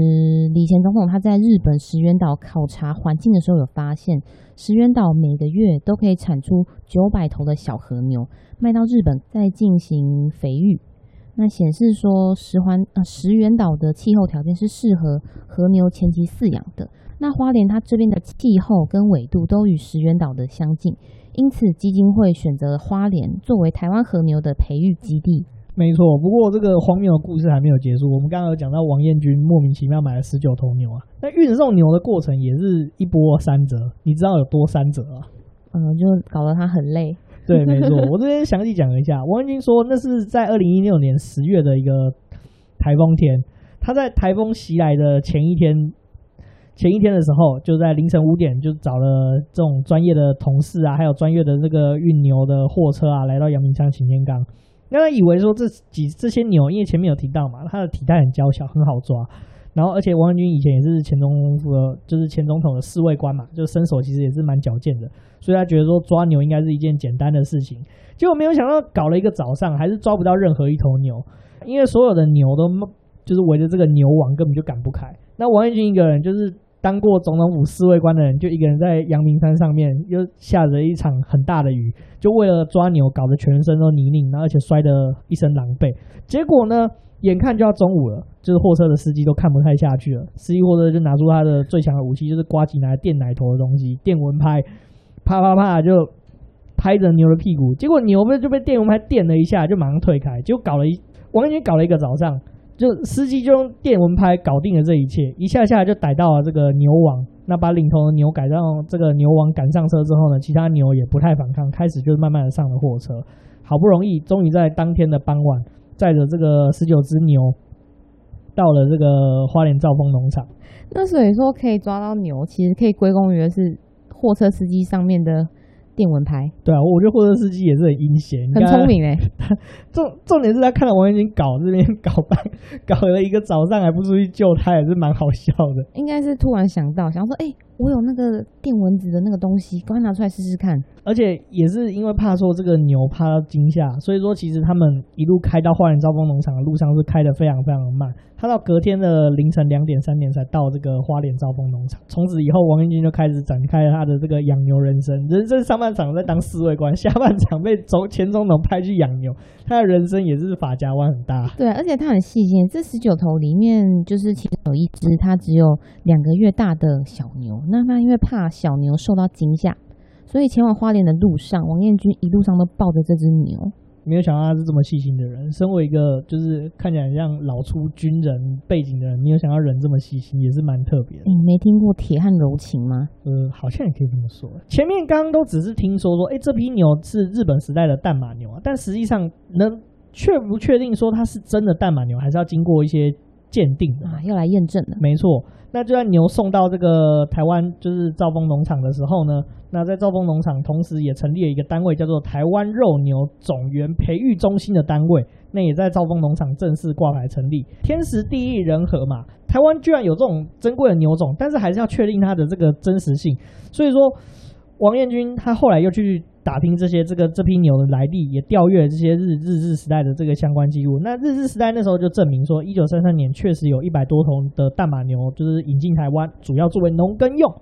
李前总统他在日本石垣岛考察环境的时候，有发现石垣岛每个月都可以产出九百头的小和牛，卖到日本再进行肥育。那显示说石环呃石垣岛的气候条件是适合和牛前期饲养的。那花莲它这边的气候跟纬度都与石垣岛的相近，因此基金会选择花莲作为台湾和牛的培育基地。没错，不过这个荒谬的故事还没有结束。我们刚刚有讲到王彦军莫名其妙买了十九头牛啊，那运送牛的过程也是一波三折。你知道有多三折啊？嗯，就搞得他很累。对，[laughs] 没错，我这边详细讲了一下。王彦军说，那是在二零一六年十月的一个台风天，他在台风袭来的前一天，前一天的时候，就在凌晨五点就找了这种专业的同事啊，还有专业的这个运牛的货车啊，来到阳明山擎天岗。那他以为说这几这些牛，因为前面有提到嘛，它的体态很娇小，很好抓。然后，而且王元军以前也是前总统的，就是前总统的侍卫官嘛，就身手其实也是蛮矫健的，所以他觉得说抓牛应该是一件简单的事情。结果没有想到搞了一个早上，还是抓不到任何一头牛，因为所有的牛都就是围着这个牛网，根本就赶不开。那王元军一个人就是。[laughs] 当过总统府侍卫官的人，就一个人在阳明山上面，又下着一场很大的雨，就为了抓牛，搞得全身都泥泞，然后而且摔得一身狼狈。结果呢，眼看就要中午了，就是货车的司机都看不太下去了，司机货车就拿出他的最强的武器，就是呱吉拿来电奶头的东西，电蚊拍，啪啪啪就拍着牛的屁股，结果牛不是就被电蚊拍电了一下，就马上退开，就搞了一完全搞了一个早上。就司机就用电蚊拍搞定了这一切，一下下就逮到了这个牛王。那把领头的牛赶上这个牛王赶上车之后呢，其他牛也不太反抗，开始就慢慢的上了货车。好不容易，终于在当天的傍晚，载着这个十九只牛到了这个花莲兆丰农场。那所以说可以抓到牛，其实可以归功于是货车司机上面的。电蚊拍，对啊，我觉得货车司机也是很阴险，很聪明 [laughs] 哎。重重点是他看到王元军搞这边搞半，[laughs] 搞了一个早上还不出去救他，也是蛮好笑的。应该是突然想到，想说，哎、欸，我有那个电蚊子的那个东西，赶快拿出来试试看。而且也是因为怕说这个牛怕到惊吓，所以说其实他们一路开到花莲兆丰农场的路上是开的非常非常的慢。他到隔天的凌晨两点三点才到这个花莲兆丰农场。从此以后，王英军就开始展开了他的这个养牛人生。人生上半场在当侍卫官，下半场被总前总统派去养牛，他的人生也是发夹弯很大。对，而且他很细心。这十九头里面，就是其中有一只，它只有两个月大的小牛。那他因为怕小牛受到惊吓，所以前往花莲的路上，王彦军一路上都抱着这只牛。没有想到他是这么细心的人，身为一个就是看起来像老出军人背景的人，没有想到人这么细心，也是蛮特别的。你没听过铁汉柔情吗？呃，好像也可以这么说。前面刚刚都只是听说说，哎，这批牛是日本时代的淡马牛啊，但实际上能确不确定说它是真的淡马牛，还是要经过一些鉴定的啊，要来验证的。没错。那就在牛送到这个台湾，就是兆丰农场的时候呢，那在兆丰农场同时也成立了一个单位，叫做台湾肉牛种源培育中心的单位，那也在兆丰农场正式挂牌成立。天时地利人和嘛，台湾居然有这种珍贵的牛种，但是还是要确定它的这个真实性。所以说，王彦军他后来又去。打听这些这个这批牛的来历，也调阅了这些日日治时代的这个相关记录。那日治时代那时候就证明说，一九三三年确实有一百多头的淡马牛，就是引进台湾，主要作为农耕用。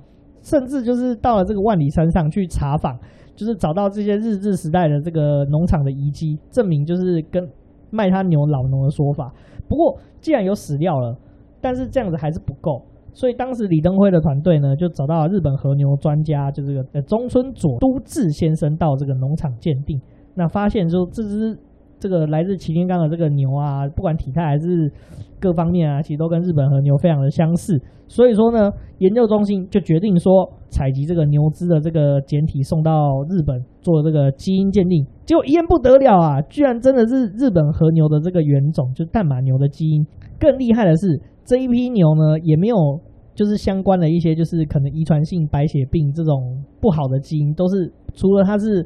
甚至就是到了这个万里山上去查访，就是找到这些日治时代的这个农场的遗迹，证明就是跟卖他牛老农的说法。不过既然有史料了，但是这样子还是不够。所以当时李登辉的团队呢，就找到了日本和牛专家，就这个呃中村佐都志先生到这个农场鉴定，那发现说这只这个来自擎天岗的这个牛啊，不管体态还是各方面啊，其实都跟日本和牛非常的相似。所以说呢，研究中心就决定说采集这个牛只的这个检体送到日本做这个基因鉴定，结果一验不得了啊，居然真的是日本和牛的这个原种，就是淡马牛的基因。更厉害的是，这一批牛呢也没有。就是相关的一些，就是可能遗传性白血病这种不好的基因，都是除了它是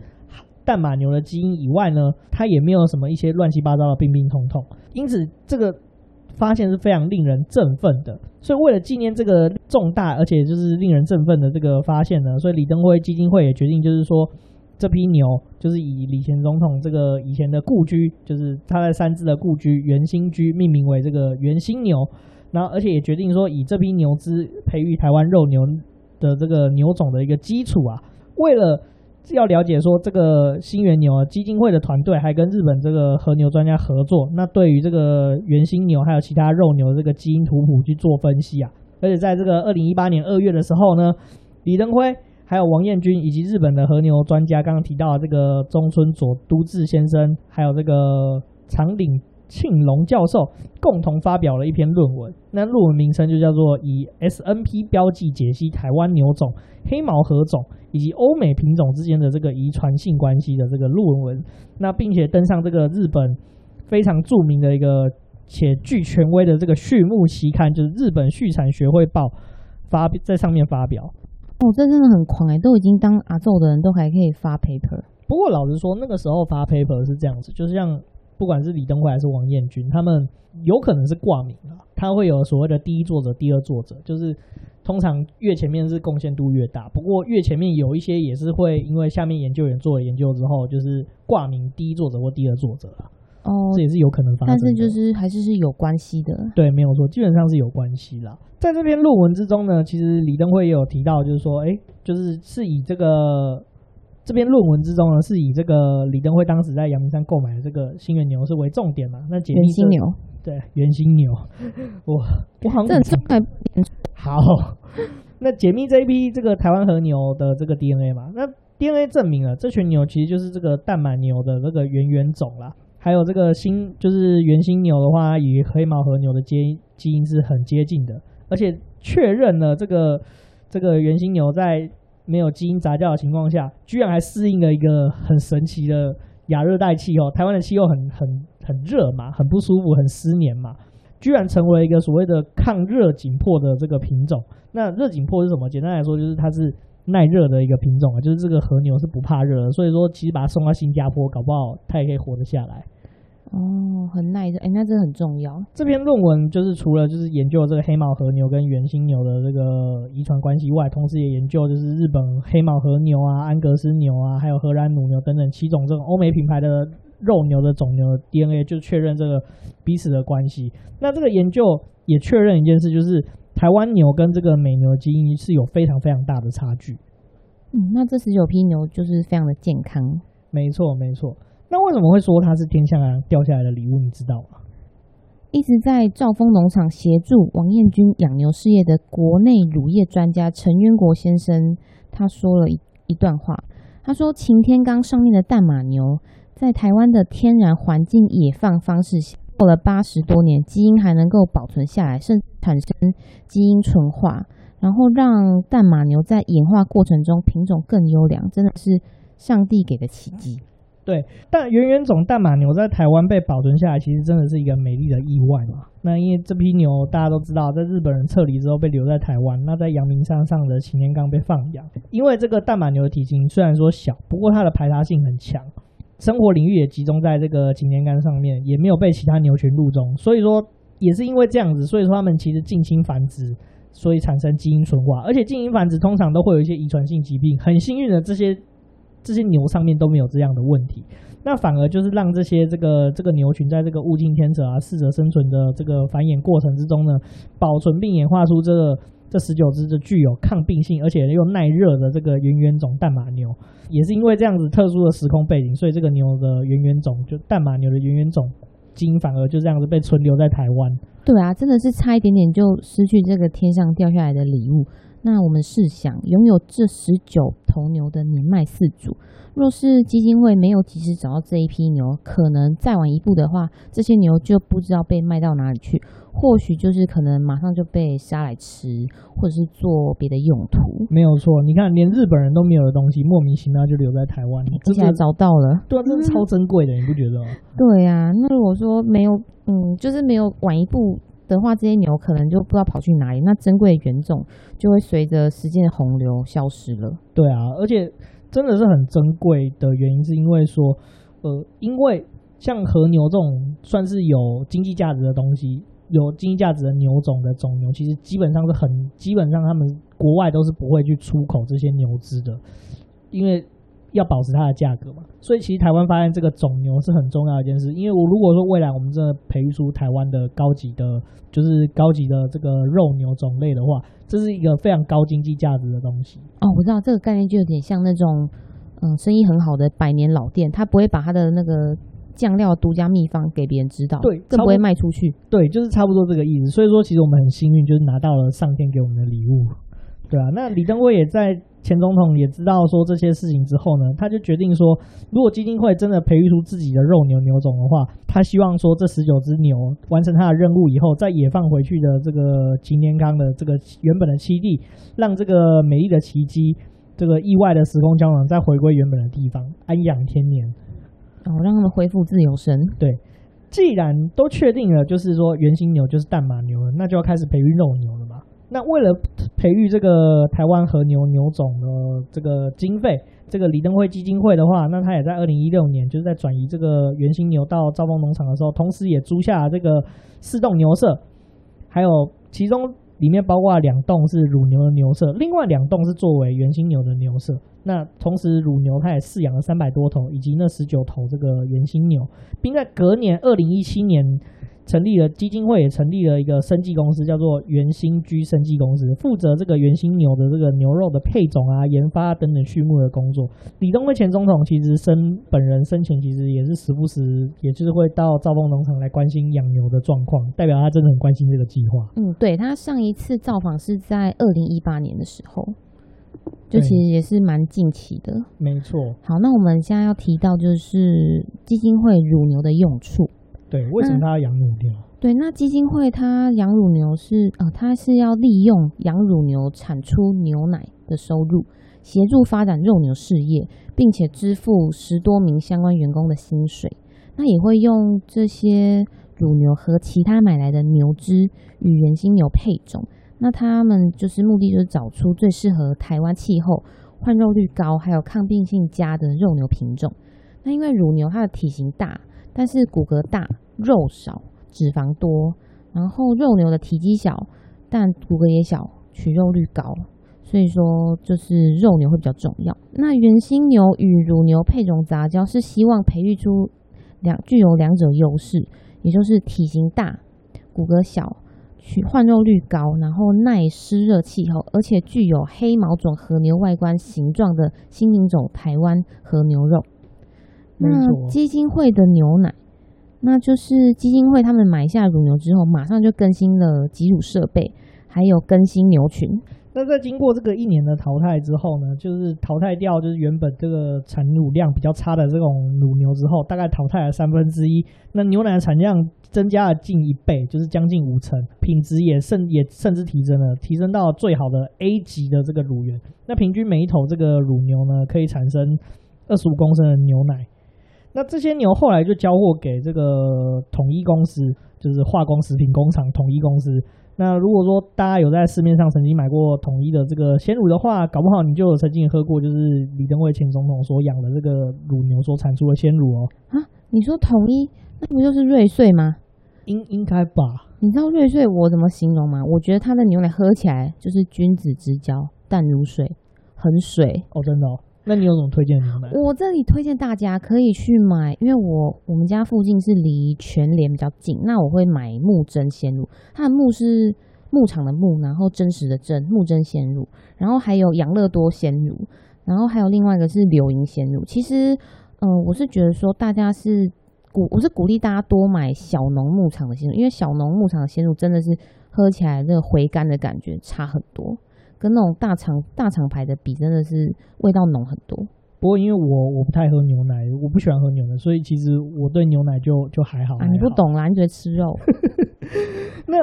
淡马牛的基因以外呢，它也没有什么一些乱七八糟的病病痛痛。因此，这个发现是非常令人振奋的。所以，为了纪念这个重大而且就是令人振奋的这个发现呢，所以李登辉基金会也决定，就是说这批牛就是以李前总统这个以前的故居，就是他在三芝的故居元兴居命名为这个元兴牛。然后，而且也决定说，以这批牛只培育台湾肉牛的这个牛种的一个基础啊，为了要了解说这个新源牛啊，基金会的团队还跟日本这个和牛专家合作，那对于这个元新牛还有其他肉牛的这个基因图谱去做分析啊，而且在这个二零一八年二月的时候呢，李登辉还有王彦军以及日本的和牛专家刚刚提到的这个中村佐都志先生，还有这个长岭。庆隆教授共同发表了一篇论文，那论文名称就叫做《以 SNP 标记解析台湾牛种黑毛和种以及欧美品种之间的这个遗传性关系》的这个论文，那并且登上这个日本非常著名的一个且具权威的这个畜牧期刊，就是日本畜产学会报发在上面发表。哦，这真的很狂哎！都已经当阿昼的人都还可以发 paper。不过老实说，那个时候发 paper 是这样子，就是像不管是李登辉还是王彦军，他们有可能是挂名啊，他会有所谓的第一作者、第二作者，就是通常越前面是贡献度越大。不过越前面有一些也是会因为下面研究员做了研究之后，就是挂名第一作者或第二作者啊。哦，这也是有可能发生，但是就是还是是有关系的。对，没有错，基本上是有关系啦。在这篇论文之中呢，其实李登辉也有提到，就是说，哎、欸，就是是以这个这篇论文之中呢，是以这个李登辉当时在阳明山购买的这个新源牛是为重点嘛？那解密原新牛，对，原新牛，我我好像这还好。[laughs] 那解密这一批这个台湾和牛的这个 DNA 嘛，那 DNA 证明了这群牛其实就是这个淡满牛的这个原原种啦。还有这个新就是原心牛的话，与黑毛和牛的基基因是很接近的，而且确认了这个这个原心牛在没有基因杂交的情况下，居然还适应了一个很神奇的亚热带气候。台湾的气候很很很热嘛，很不舒服，很湿黏嘛，居然成为一个所谓的抗热紧迫的这个品种。那热紧迫是什么？简单来说，就是它是。耐热的一个品种啊，就是这个和牛是不怕热的，所以说其实把它送到新加坡，搞不好它也可以活得下来。哦，很耐热，哎，那这很重要。这篇论文就是除了就是研究这个黑毛和牛跟原新牛的这个遗传关系外，同时也研究就是日本黑毛和牛啊、安格斯牛啊，还有荷兰乳牛等等七种这种欧美品牌的肉牛的种牛的 DNA，就确认这个彼此的关系。那这个研究也确认一件事，就是。台湾牛跟这个美牛的基因是有非常非常大的差距。嗯，那这十九批牛就是非常的健康。没错，没错。那为什么会说它是天上掉下来的礼物？你知道吗？一直在兆丰农场协助王彦军养牛事业的国内乳业专家陈渊国先生，他说了一一段话。他说：“擎天岗上面的淡马牛，在台湾的天然环境野放方式下。”过了八十多年，基因还能够保存下来，甚至产生基因纯化，然后让淡马牛在演化过程中品种更优良，真的是上帝给的奇迹。对，但原原种淡马牛在台湾被保存下来，其实真的是一个美丽的意外嘛。那因为这批牛大家都知道，在日本人撤离之后被留在台湾，那在阳明山上的擎天刚被放养。因为这个淡马牛的体型虽然说小，不过它的排他性很强。生活领域也集中在这个擎天岗上面，也没有被其他牛群入中，所以说也是因为这样子，所以说他们其实近亲繁殖，所以产生基因纯化，而且近亲繁殖通常都会有一些遗传性疾病，很幸运的这些这些牛上面都没有这样的问题，那反而就是让这些这个这个牛群在这个物竞天择啊适者生存的这个繁衍过程之中呢，保存并演化出这个。这十九只就具有抗病性，而且又耐热的这个原原种淡马牛，也是因为这样子特殊的时空背景，所以这个牛的原原种就淡马牛的原原种基因反而就这样子被存留在台湾。对啊，真的是差一点点就失去这个天上掉下来的礼物。那我们试想，拥有这十九头牛的年迈饲主，若是基金会没有及时找到这一批牛，可能再晚一步的话，这些牛就不知道被卖到哪里去。或许就是可能马上就被杀来吃，或者是做别的用途。没有错，你看连日本人都没有的东西，莫名其妙就留在台湾，接下来找到了，对啊，这是超珍贵的，你不觉得吗？对呀、啊，那如果说没有，嗯，就是没有晚一步的话，这些牛可能就不知道跑去哪里，那珍贵的原种就会随着时间的洪流消失了。对啊，而且真的是很珍贵的原因，是因为说，呃，因为像和牛这种算是有经济价值的东西。有经济价值的牛种的种牛，其实基本上是很基本上，他们国外都是不会去出口这些牛只的，因为要保持它的价格嘛。所以其实台湾发现这个种牛是很重要的一件事，因为我如果说未来我们真的培育出台湾的高级的，就是高级的这个肉牛种类的话，这是一个非常高经济价值的东西。哦，我知道这个概念就有点像那种嗯生意很好的百年老店，他不会把他的那个。酱料独家秘方给别人知道，对，更不会卖出去。对，就是差不多这个意思。所以说，其实我们很幸运，就是拿到了上天给我们的礼物，对啊。那李登辉也在前总统也知道说这些事情之后呢，他就决定说，如果基金会真的培育出自己的肉牛牛种的话，他希望说这十九只牛完成他的任务以后，再野放回去的这个擎天岗的这个原本的栖地，让这个美丽的奇迹，这个意外的时空胶囊再回归原本的地方，安养天年。哦让他们恢复自由身。对，既然都确定了，就是说原型牛就是淡马牛了，那就要开始培育肉牛。那为了培育这个台湾和牛牛种的这个经费，这个李登辉基金会的话，那他也在二零一六年就是在转移这个原型牛到兆丰农场的时候，同时也租下了这个四栋牛舍，还有其中。里面包括两栋是乳牛的牛舍，另外两栋是作为原型牛的牛舍。那同时乳牛它也饲养了三百多头，以及那十九头这个原型牛，并在隔年二零一七年。成立了基金会，也成立了一个生技公司，叫做元兴居生技公司，负责这个原型牛的这个牛肉的配种啊、研发等等畜牧的工作。李登辉前总统其实生本人生前其实也是时不时，也就是会到兆丰农场来关心养牛的状况，代表他真的很关心这个计划。嗯，对，他上一次造访是在二零一八年的时候，就其实也是蛮近期的。没错。好，那我们现在要提到就是基金会乳牛的用处。对，为什么他要养乳牛？对，那基金会他养乳牛是呃，他是要利用养乳牛产出牛奶的收入，协助发展肉牛事业，并且支付十多名相关员工的薪水。那也会用这些乳牛和其他买来的牛只与原型牛配种。那他们就是目的就是找出最适合台湾气候、换肉率高、还有抗病性佳的肉牛品种。那因为乳牛它的体型大。但是骨骼大、肉少、脂肪多，然后肉牛的体积小，但骨骼也小，取肉率高，所以说就是肉牛会比较重要。那原心牛与乳牛配种杂交是希望培育出两具有两者优势，也就是体型大、骨骼小、取换肉率高，然后耐湿热气候，而且具有黑毛种和牛外观形状的新品种台湾和牛肉。那基金会的牛奶，那就是基金会他们买下乳牛之后，马上就更新了挤乳设备，还有更新牛群。那在经过这个一年的淘汰之后呢，就是淘汰掉就是原本这个产乳量比较差的这种乳牛之后，大概淘汰了三分之一，那牛奶的产量增加了近一倍，就是将近五成，品质也甚也甚至提升了，提升到最好的 A 级的这个乳源。那平均每一头这个乳牛呢，可以产生二十五公升的牛奶。那这些牛后来就交货给这个统一公司，就是化工食品工厂统一公司。那如果说大家有在市面上曾经买过统一的这个鲜乳的话，搞不好你就有曾经喝过，就是李登辉前总统所养的这个乳牛所产出的鲜乳哦。啊，你说统一，那不就是瑞穗吗？应应该吧？你知道瑞穗我怎么形容吗？我觉得它的牛奶喝起来就是君子之交，淡如水，很水哦，真的哦。那你有什么推荐的？我这里推荐大家可以去买，因为我我们家附近是离全联比较近，那我会买木真鲜乳，它的木是牧场的牧，然后真实的真木真鲜乳，然后还有养乐多鲜乳，然后还有另外一个是柳营鲜乳。其实，嗯、我是觉得说大家是鼓，我是鼓励大家多买小农牧场的鲜乳，因为小农牧场的鲜乳真的是喝起来那个回甘的感觉差很多。跟那种大厂大厂牌的比，真的是味道浓很多。不过因为我我不太喝牛奶，我不喜欢喝牛奶，所以其实我对牛奶就就还好，你不懂啦，你觉得吃肉。[laughs] [laughs] 那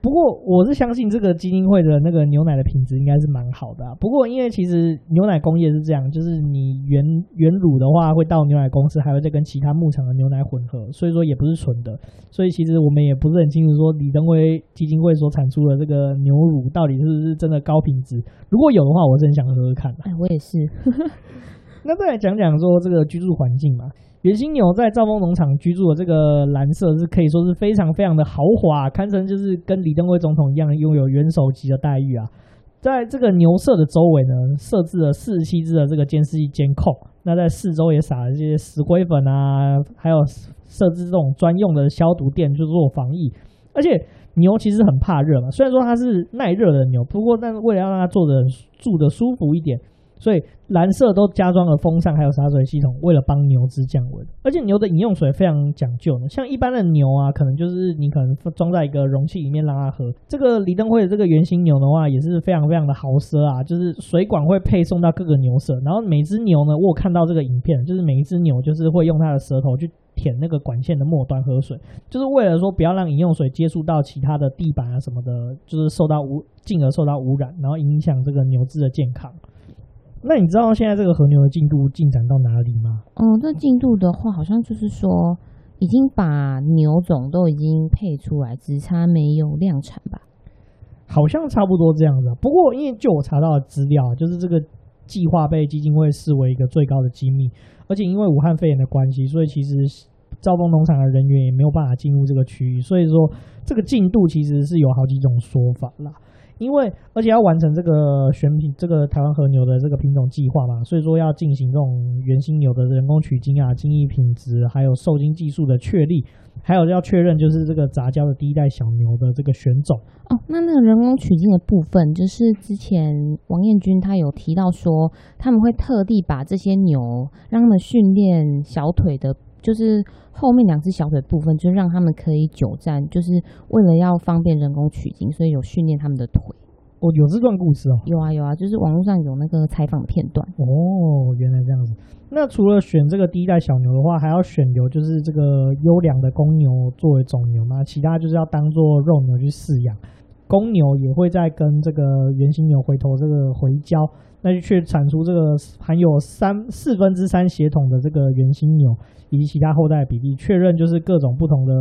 不过我是相信这个基金会的那个牛奶的品质应该是蛮好的啊。不过因为其实牛奶工业是这样，就是你原原乳的话会到牛奶公司，还会再跟其他牧场的牛奶混合，所以说也不是纯的。所以其实我们也不是很清楚说李登辉基金会所产出的这个牛乳到底是不是真的高品质。如果有的话，我是很想喝喝看的。哎，我也是。[laughs] [laughs] 那再来讲讲说这个居住环境嘛。原型牛在兆丰农场居住的这个蓝色是可以说是非常非常的豪华，堪称就是跟李登辉总统一样拥有元首级的待遇啊。在这个牛舍的周围呢，设置了四十七只的这个监视器监控，那在四周也撒了这些石灰粉啊，还有设置这种专用的消毒垫，就做防疫。而且牛其实很怕热嘛，虽然说它是耐热的牛，不过但是为了让它坐着住的舒服一点。所以蓝色都加装了风扇，还有洒水系统，为了帮牛只降温。而且牛的饮用水非常讲究的，像一般的牛啊，可能就是你可能装在一个容器里面让它喝。这个李登辉的这个圆形牛的话，也是非常非常的豪奢啊，就是水管会配送到各个牛舍，然后每只牛呢，我有看到这个影片，就是每一只牛就是会用它的舌头去舔那个管线的末端喝水，就是为了说不要让饮用水接触到其他的地板啊什么的，就是受到污，进而受到污染，然后影响这个牛只的健康。那你知道现在这个和牛的进度进展到哪里吗？哦，这进度的话，好像就是说已经把牛种都已经配出来，只差没有量产吧？好像差不多这样子。不过因为就我查到的资料，就是这个计划被基金会视为一个最高的机密，而且因为武汉肺炎的关系，所以其实。兆丰农场的人员也没有办法进入这个区域，所以说这个进度其实是有好几种说法啦。因为而且要完成这个选品，这个台湾和牛的这个品种计划嘛，所以说要进行这种原型牛的人工取精啊、精液品质，还有受精技术的确立，还有要确认就是这个杂交的第一代小牛的这个选种。哦，那那个人工取精的部分，就是之前王彦君他有提到说，他们会特地把这些牛让他们训练小腿的。就是后面两只小腿部分，就让他们可以久站，就是为了要方便人工取精，所以有训练他们的腿。哦，有这段故事哦。有啊有啊，就是网络上有那个采访的片段。哦，原来这样子。那除了选这个第一代小牛的话，还要选牛就是这个优良的公牛作为种牛嘛？其他就是要当做肉牛去饲养。公牛也会在跟这个原型牛回头这个回交，那就去产出这个含有三四分之三血统的这个原型牛。以及其他后代比例，确认就是各种不同的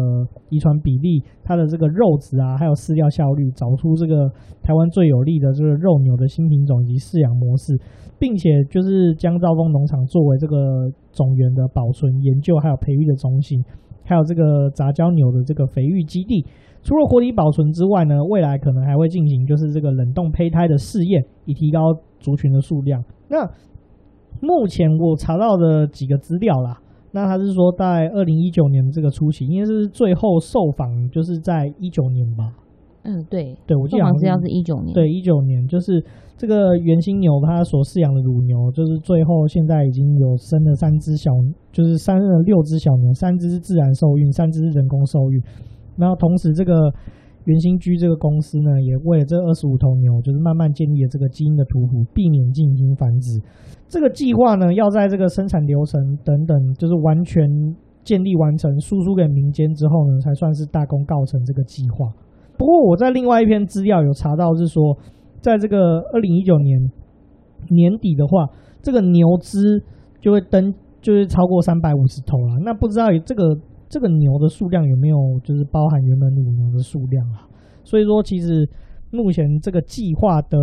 遗传比例，它的这个肉质啊，还有饲料效率，找出这个台湾最有利的这个肉牛的新品种以及饲养模式，并且就是将兆丰农场作为这个种源的保存研究还有培育的中心，还有这个杂交牛的这个肥育基地。除了活体保存之外呢，未来可能还会进行就是这个冷冻胚胎的试验，以提高族群的数量。那目前我查到的几个资料啦。那他是说，在二零一九年这个初期，因为是最后受访，就是在一九年吧。嗯，对，对，我记得好像是一九年。对，一九年就是这个原心牛，它所饲养的乳牛，就是最后现在已经有生了三只小，就是生了六只小牛，三只是自然受孕，三只是人工受孕。然后同时，这个原型居这个公司呢，也为了这二十五头牛，就是慢慢建立了这个基因的图谱，避免进行繁殖。这个计划呢，要在这个生产流程等等，就是完全建立完成，输出给民间之后呢，才算是大功告成这个计划。不过我在另外一篇资料有查到，是说，在这个二零一九年年底的话，这个牛只就会登，就是超过三百五十头了。那不知道这个这个牛的数量有没有，就是包含原本乳牛的数量啊？所以说，其实。目前这个计划的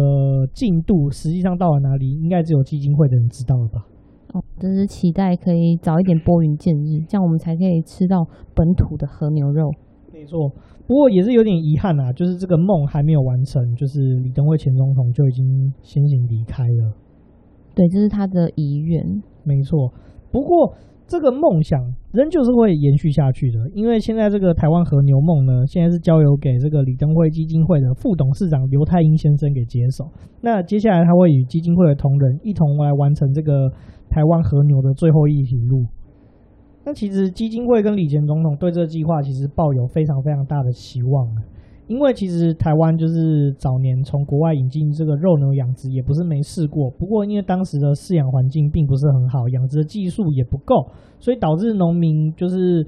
进度实际上到了哪里，应该只有基金会的人知道了吧？哦，真是期待可以早一点拨云见日，这样我们才可以吃到本土的和牛肉。没错，不过也是有点遗憾啊，就是这个梦还没有完成，就是李登辉前总统就已经先行离开了。对，这是他的遗愿。没错，不过。这个梦想仍旧是会延续下去的，因为现在这个台湾和牛梦呢，现在是交由给这个李登辉基金会的副董事长刘太英先生给接手。那接下来他会与基金会的同仁一同来完成这个台湾和牛的最后一里路。那其实基金会跟李前总统对这个计划其实抱有非常非常大的希望。因为其实台湾就是早年从国外引进这个肉牛养殖，也不是没试过。不过因为当时的饲养环境并不是很好，养殖的技术也不够，所以导致农民就是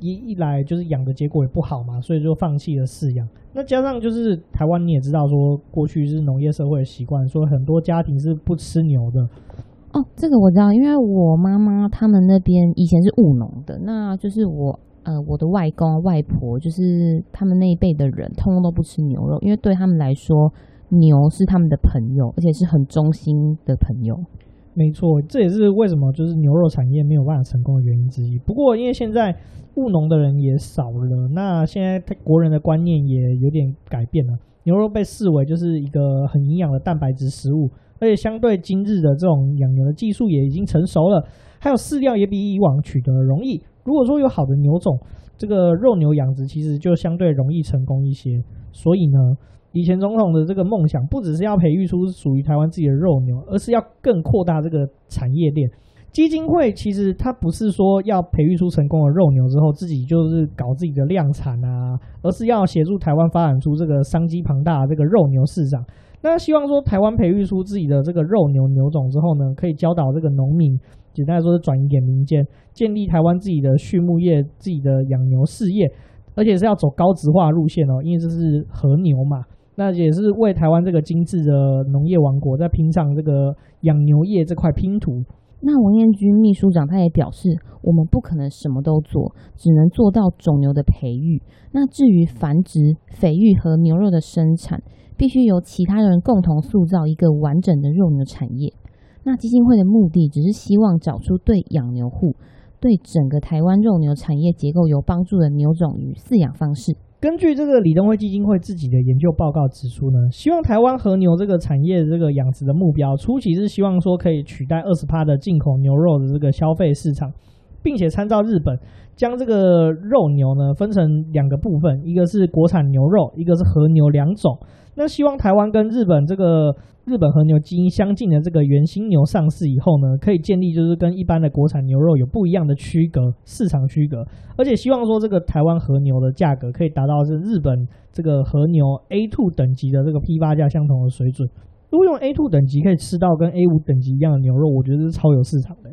一一来就是养的结果也不好嘛，所以就放弃了饲养。那加上就是台湾你也知道说，过去是农业社会的习惯，说很多家庭是不吃牛的。哦，这个我知道，因为我妈妈他们那边以前是务农的，那就是我。呃，我的外公外婆就是他们那一辈的人，通通都不吃牛肉，因为对他们来说，牛是他们的朋友，而且是很忠心的朋友。没错，这也是为什么就是牛肉产业没有办法成功的原因之一。不过，因为现在务农的人也少了，那现在国人的观念也有点改变了，牛肉被视为就是一个很营养的蛋白质食物，而且相对今日的这种养牛的技术也已经成熟了，还有饲料也比以往取得容易。如果说有好的牛种，这个肉牛养殖其实就相对容易成功一些。所以呢，以前总统的这个梦想不只是要培育出属于台湾自己的肉牛，而是要更扩大这个产业链。基金会其实它不是说要培育出成功的肉牛之后自己就是搞自己的量产啊，而是要协助台湾发展出这个商机庞大的这个肉牛市场。那希望说台湾培育出自己的这个肉牛牛种之后呢，可以教导这个农民。简单来说是转移给民间，建立台湾自己的畜牧业、自己的养牛事业，而且是要走高质化路线哦，因为这是和牛嘛，那也是为台湾这个精致的农业王国在拼上这个养牛业这块拼图。那王彦军秘书长他也表示，我们不可能什么都做，只能做到种牛的培育。那至于繁殖、肥育和牛肉的生产，必须由其他人共同塑造一个完整的肉牛产业。那基金会的目的只是希望找出对养牛户、对整个台湾肉牛产业结构有帮助的牛种与饲养方式。根据这个李登辉基金会自己的研究报告指出呢，希望台湾和牛这个产业这个养殖的目标，初期是希望说可以取代二十趴的进口牛肉的这个消费市场，并且参照日本，将这个肉牛呢分成两个部分，一个是国产牛肉，一个是和牛两种。那希望台湾跟日本这个日本和牛基因相近的这个原型牛上市以后呢，可以建立就是跟一般的国产牛肉有不一样的区隔，市场区隔，而且希望说这个台湾和牛的价格可以达到是日本这个和牛 A2 等级的这个批发价相同的水准。如果用 A2 等级可以吃到跟 A5 等级一样的牛肉，我觉得是超有市场的。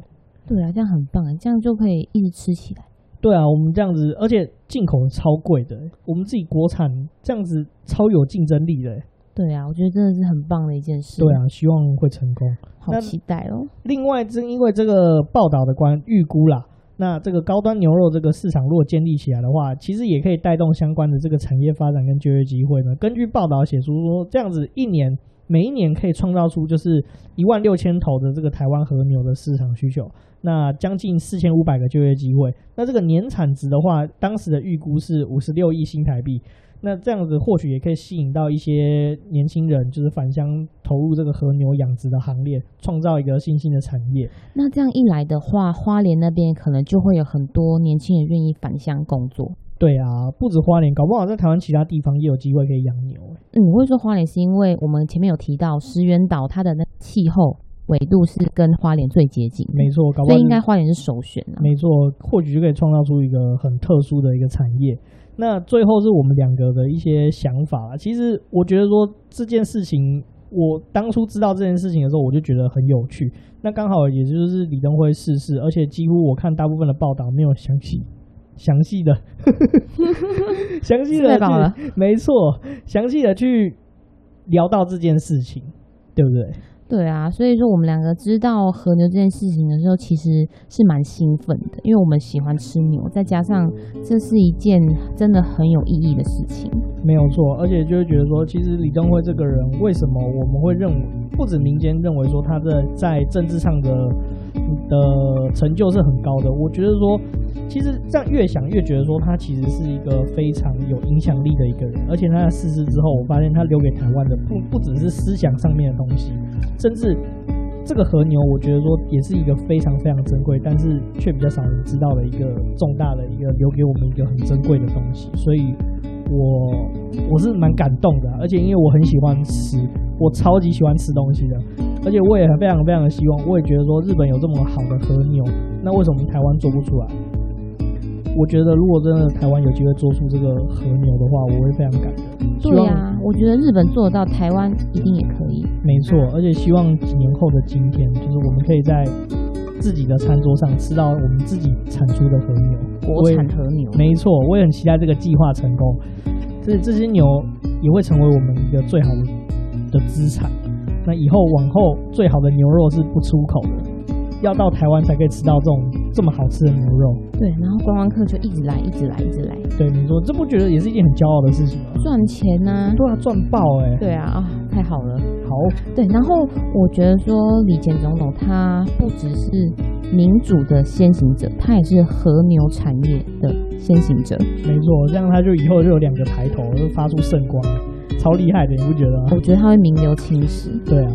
对啊，这样很棒啊，这样就可以一直吃起来。对啊，我们这样子，而且进口超贵的，我们自己国产这样子超有竞争力的。对啊，我觉得真的是很棒的一件事。对啊，希望会成功，好期待哦。另外，正因为这个报道的关预估啦，那这个高端牛肉这个市场如果建立起来的话，其实也可以带动相关的这个产业发展跟就业机会呢。根据报道写出说，这样子一年。每一年可以创造出就是一万六千头的这个台湾和牛的市场需求，那将近四千五百个就业机会。那这个年产值的话，当时的预估是五十六亿新台币。那这样子或许也可以吸引到一些年轻人，就是返乡投入这个和牛养殖的行列，创造一个新兴的产业。那这样一来的话，花莲那边可能就会有很多年轻人愿意返乡工作。对啊，不止花莲，搞不好在台湾其他地方也有机会可以养牛。嗯，我会说花莲是因为我们前面有提到石原岛，它的那气候纬度是跟花莲最接近。没错，搞不好所以应该花莲是首选啊。没错，或许就可以创造出一个很特殊的一个产业。那最后是我们两个的一些想法。其实我觉得说这件事情，我当初知道这件事情的时候，我就觉得很有趣。那刚好也就是李登辉逝世，而且几乎我看大部分的报道没有详细。详细的，[laughs] 详细的去，没错，详细的去聊到这件事情，对不对？对啊，所以说我们两个知道和牛这件事情的时候，其实是蛮兴奋的，因为我们喜欢吃牛，再加上这是一件真的很有意义的事情。没有错，而且就会觉得说，其实李登辉这个人，为什么我们会认为，不止民间认为说他在在政治上的的成就是很高的，我觉得说。其实这样越想越觉得说他其实是一个非常有影响力的一个人，而且他在逝世之后，我发现他留给台湾的不不只是思想上面的东西，甚至这个和牛，我觉得说也是一个非常非常珍贵，但是却比较少人知道的一个重大的一个留给我们一个很珍贵的东西，所以我我是蛮感动的，而且因为我很喜欢吃，我超级喜欢吃东西的，而且我也非常非常的希望，我也觉得说日本有这么好的和牛，那为什么台湾做不出来？我觉得，如果真的台湾有机会做出这个和牛的话，我会非常感动。对呀、啊，我觉得日本做得到，台湾一定也可以。没错，而且希望几年后的今天，就是我们可以在自己的餐桌上吃到我们自己产出的和牛，国产和牛。没错，我也很期待这个计划成功。这这些牛也会成为我们一个最好的的资产。那以后往后，最好的牛肉是不出口的。要到台湾才可以吃到这种这么好吃的牛肉。对，然后观光客就一直来，一直来，一直来。对，你说这不觉得也是一件很骄傲的事情吗？赚钱呐、啊，对啊，赚爆哎、欸。对啊，啊，太好了。好。对，然后我觉得说李前总统他不只是民主的先行者，他也是和牛产业的先行者。没错，这样他就以后就有两个抬头，就发出圣光，超厉害的，你不觉得吗？我觉得他会名留青史。对啊。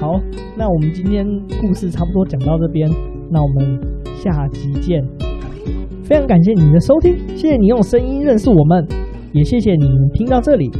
好，那我们今天故事差不多讲到这边，那我们下集见。非常感谢你的收听，谢谢你用声音认识我们，也谢谢你听到这里。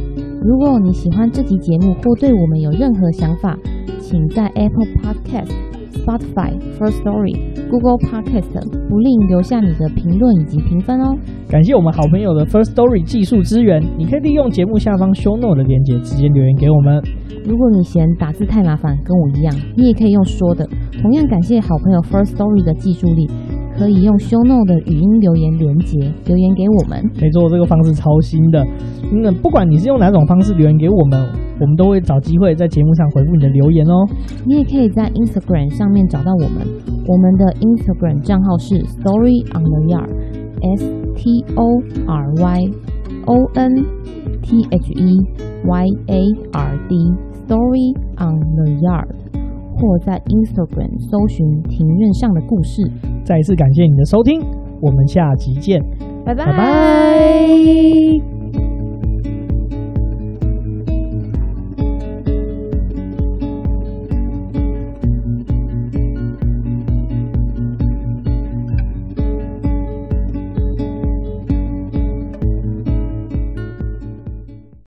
如果你喜欢这集节目或对我们有任何想法，请在 Apple Podcast、Spotify、First Story、Google Podcast 不吝留下你的评论以及评分哦。感谢我们好朋友的 First Story 技术支援，你可以利用节目下方 Show Note 的链接直接留言给我们。如果你嫌打字太麻烦，跟我一样，你也可以用说的。同样感谢好朋友 First Story 的技术力。可以用 ShowNote 的语音留言连接留言给我们。没错，这个方式超新的。那不管你是用哪种方式留言给我们，我们都会找机会在节目上回复你的留言哦。你也可以在 Instagram 上面找到我们，我们的 Instagram 账号是 Story on the Yard，S T O R Y O N T H E Y A R D Story on the Yard，或在 Instagram 搜寻庭院上的故事。再一次感谢你的收听，我们下集见，拜拜。拜拜。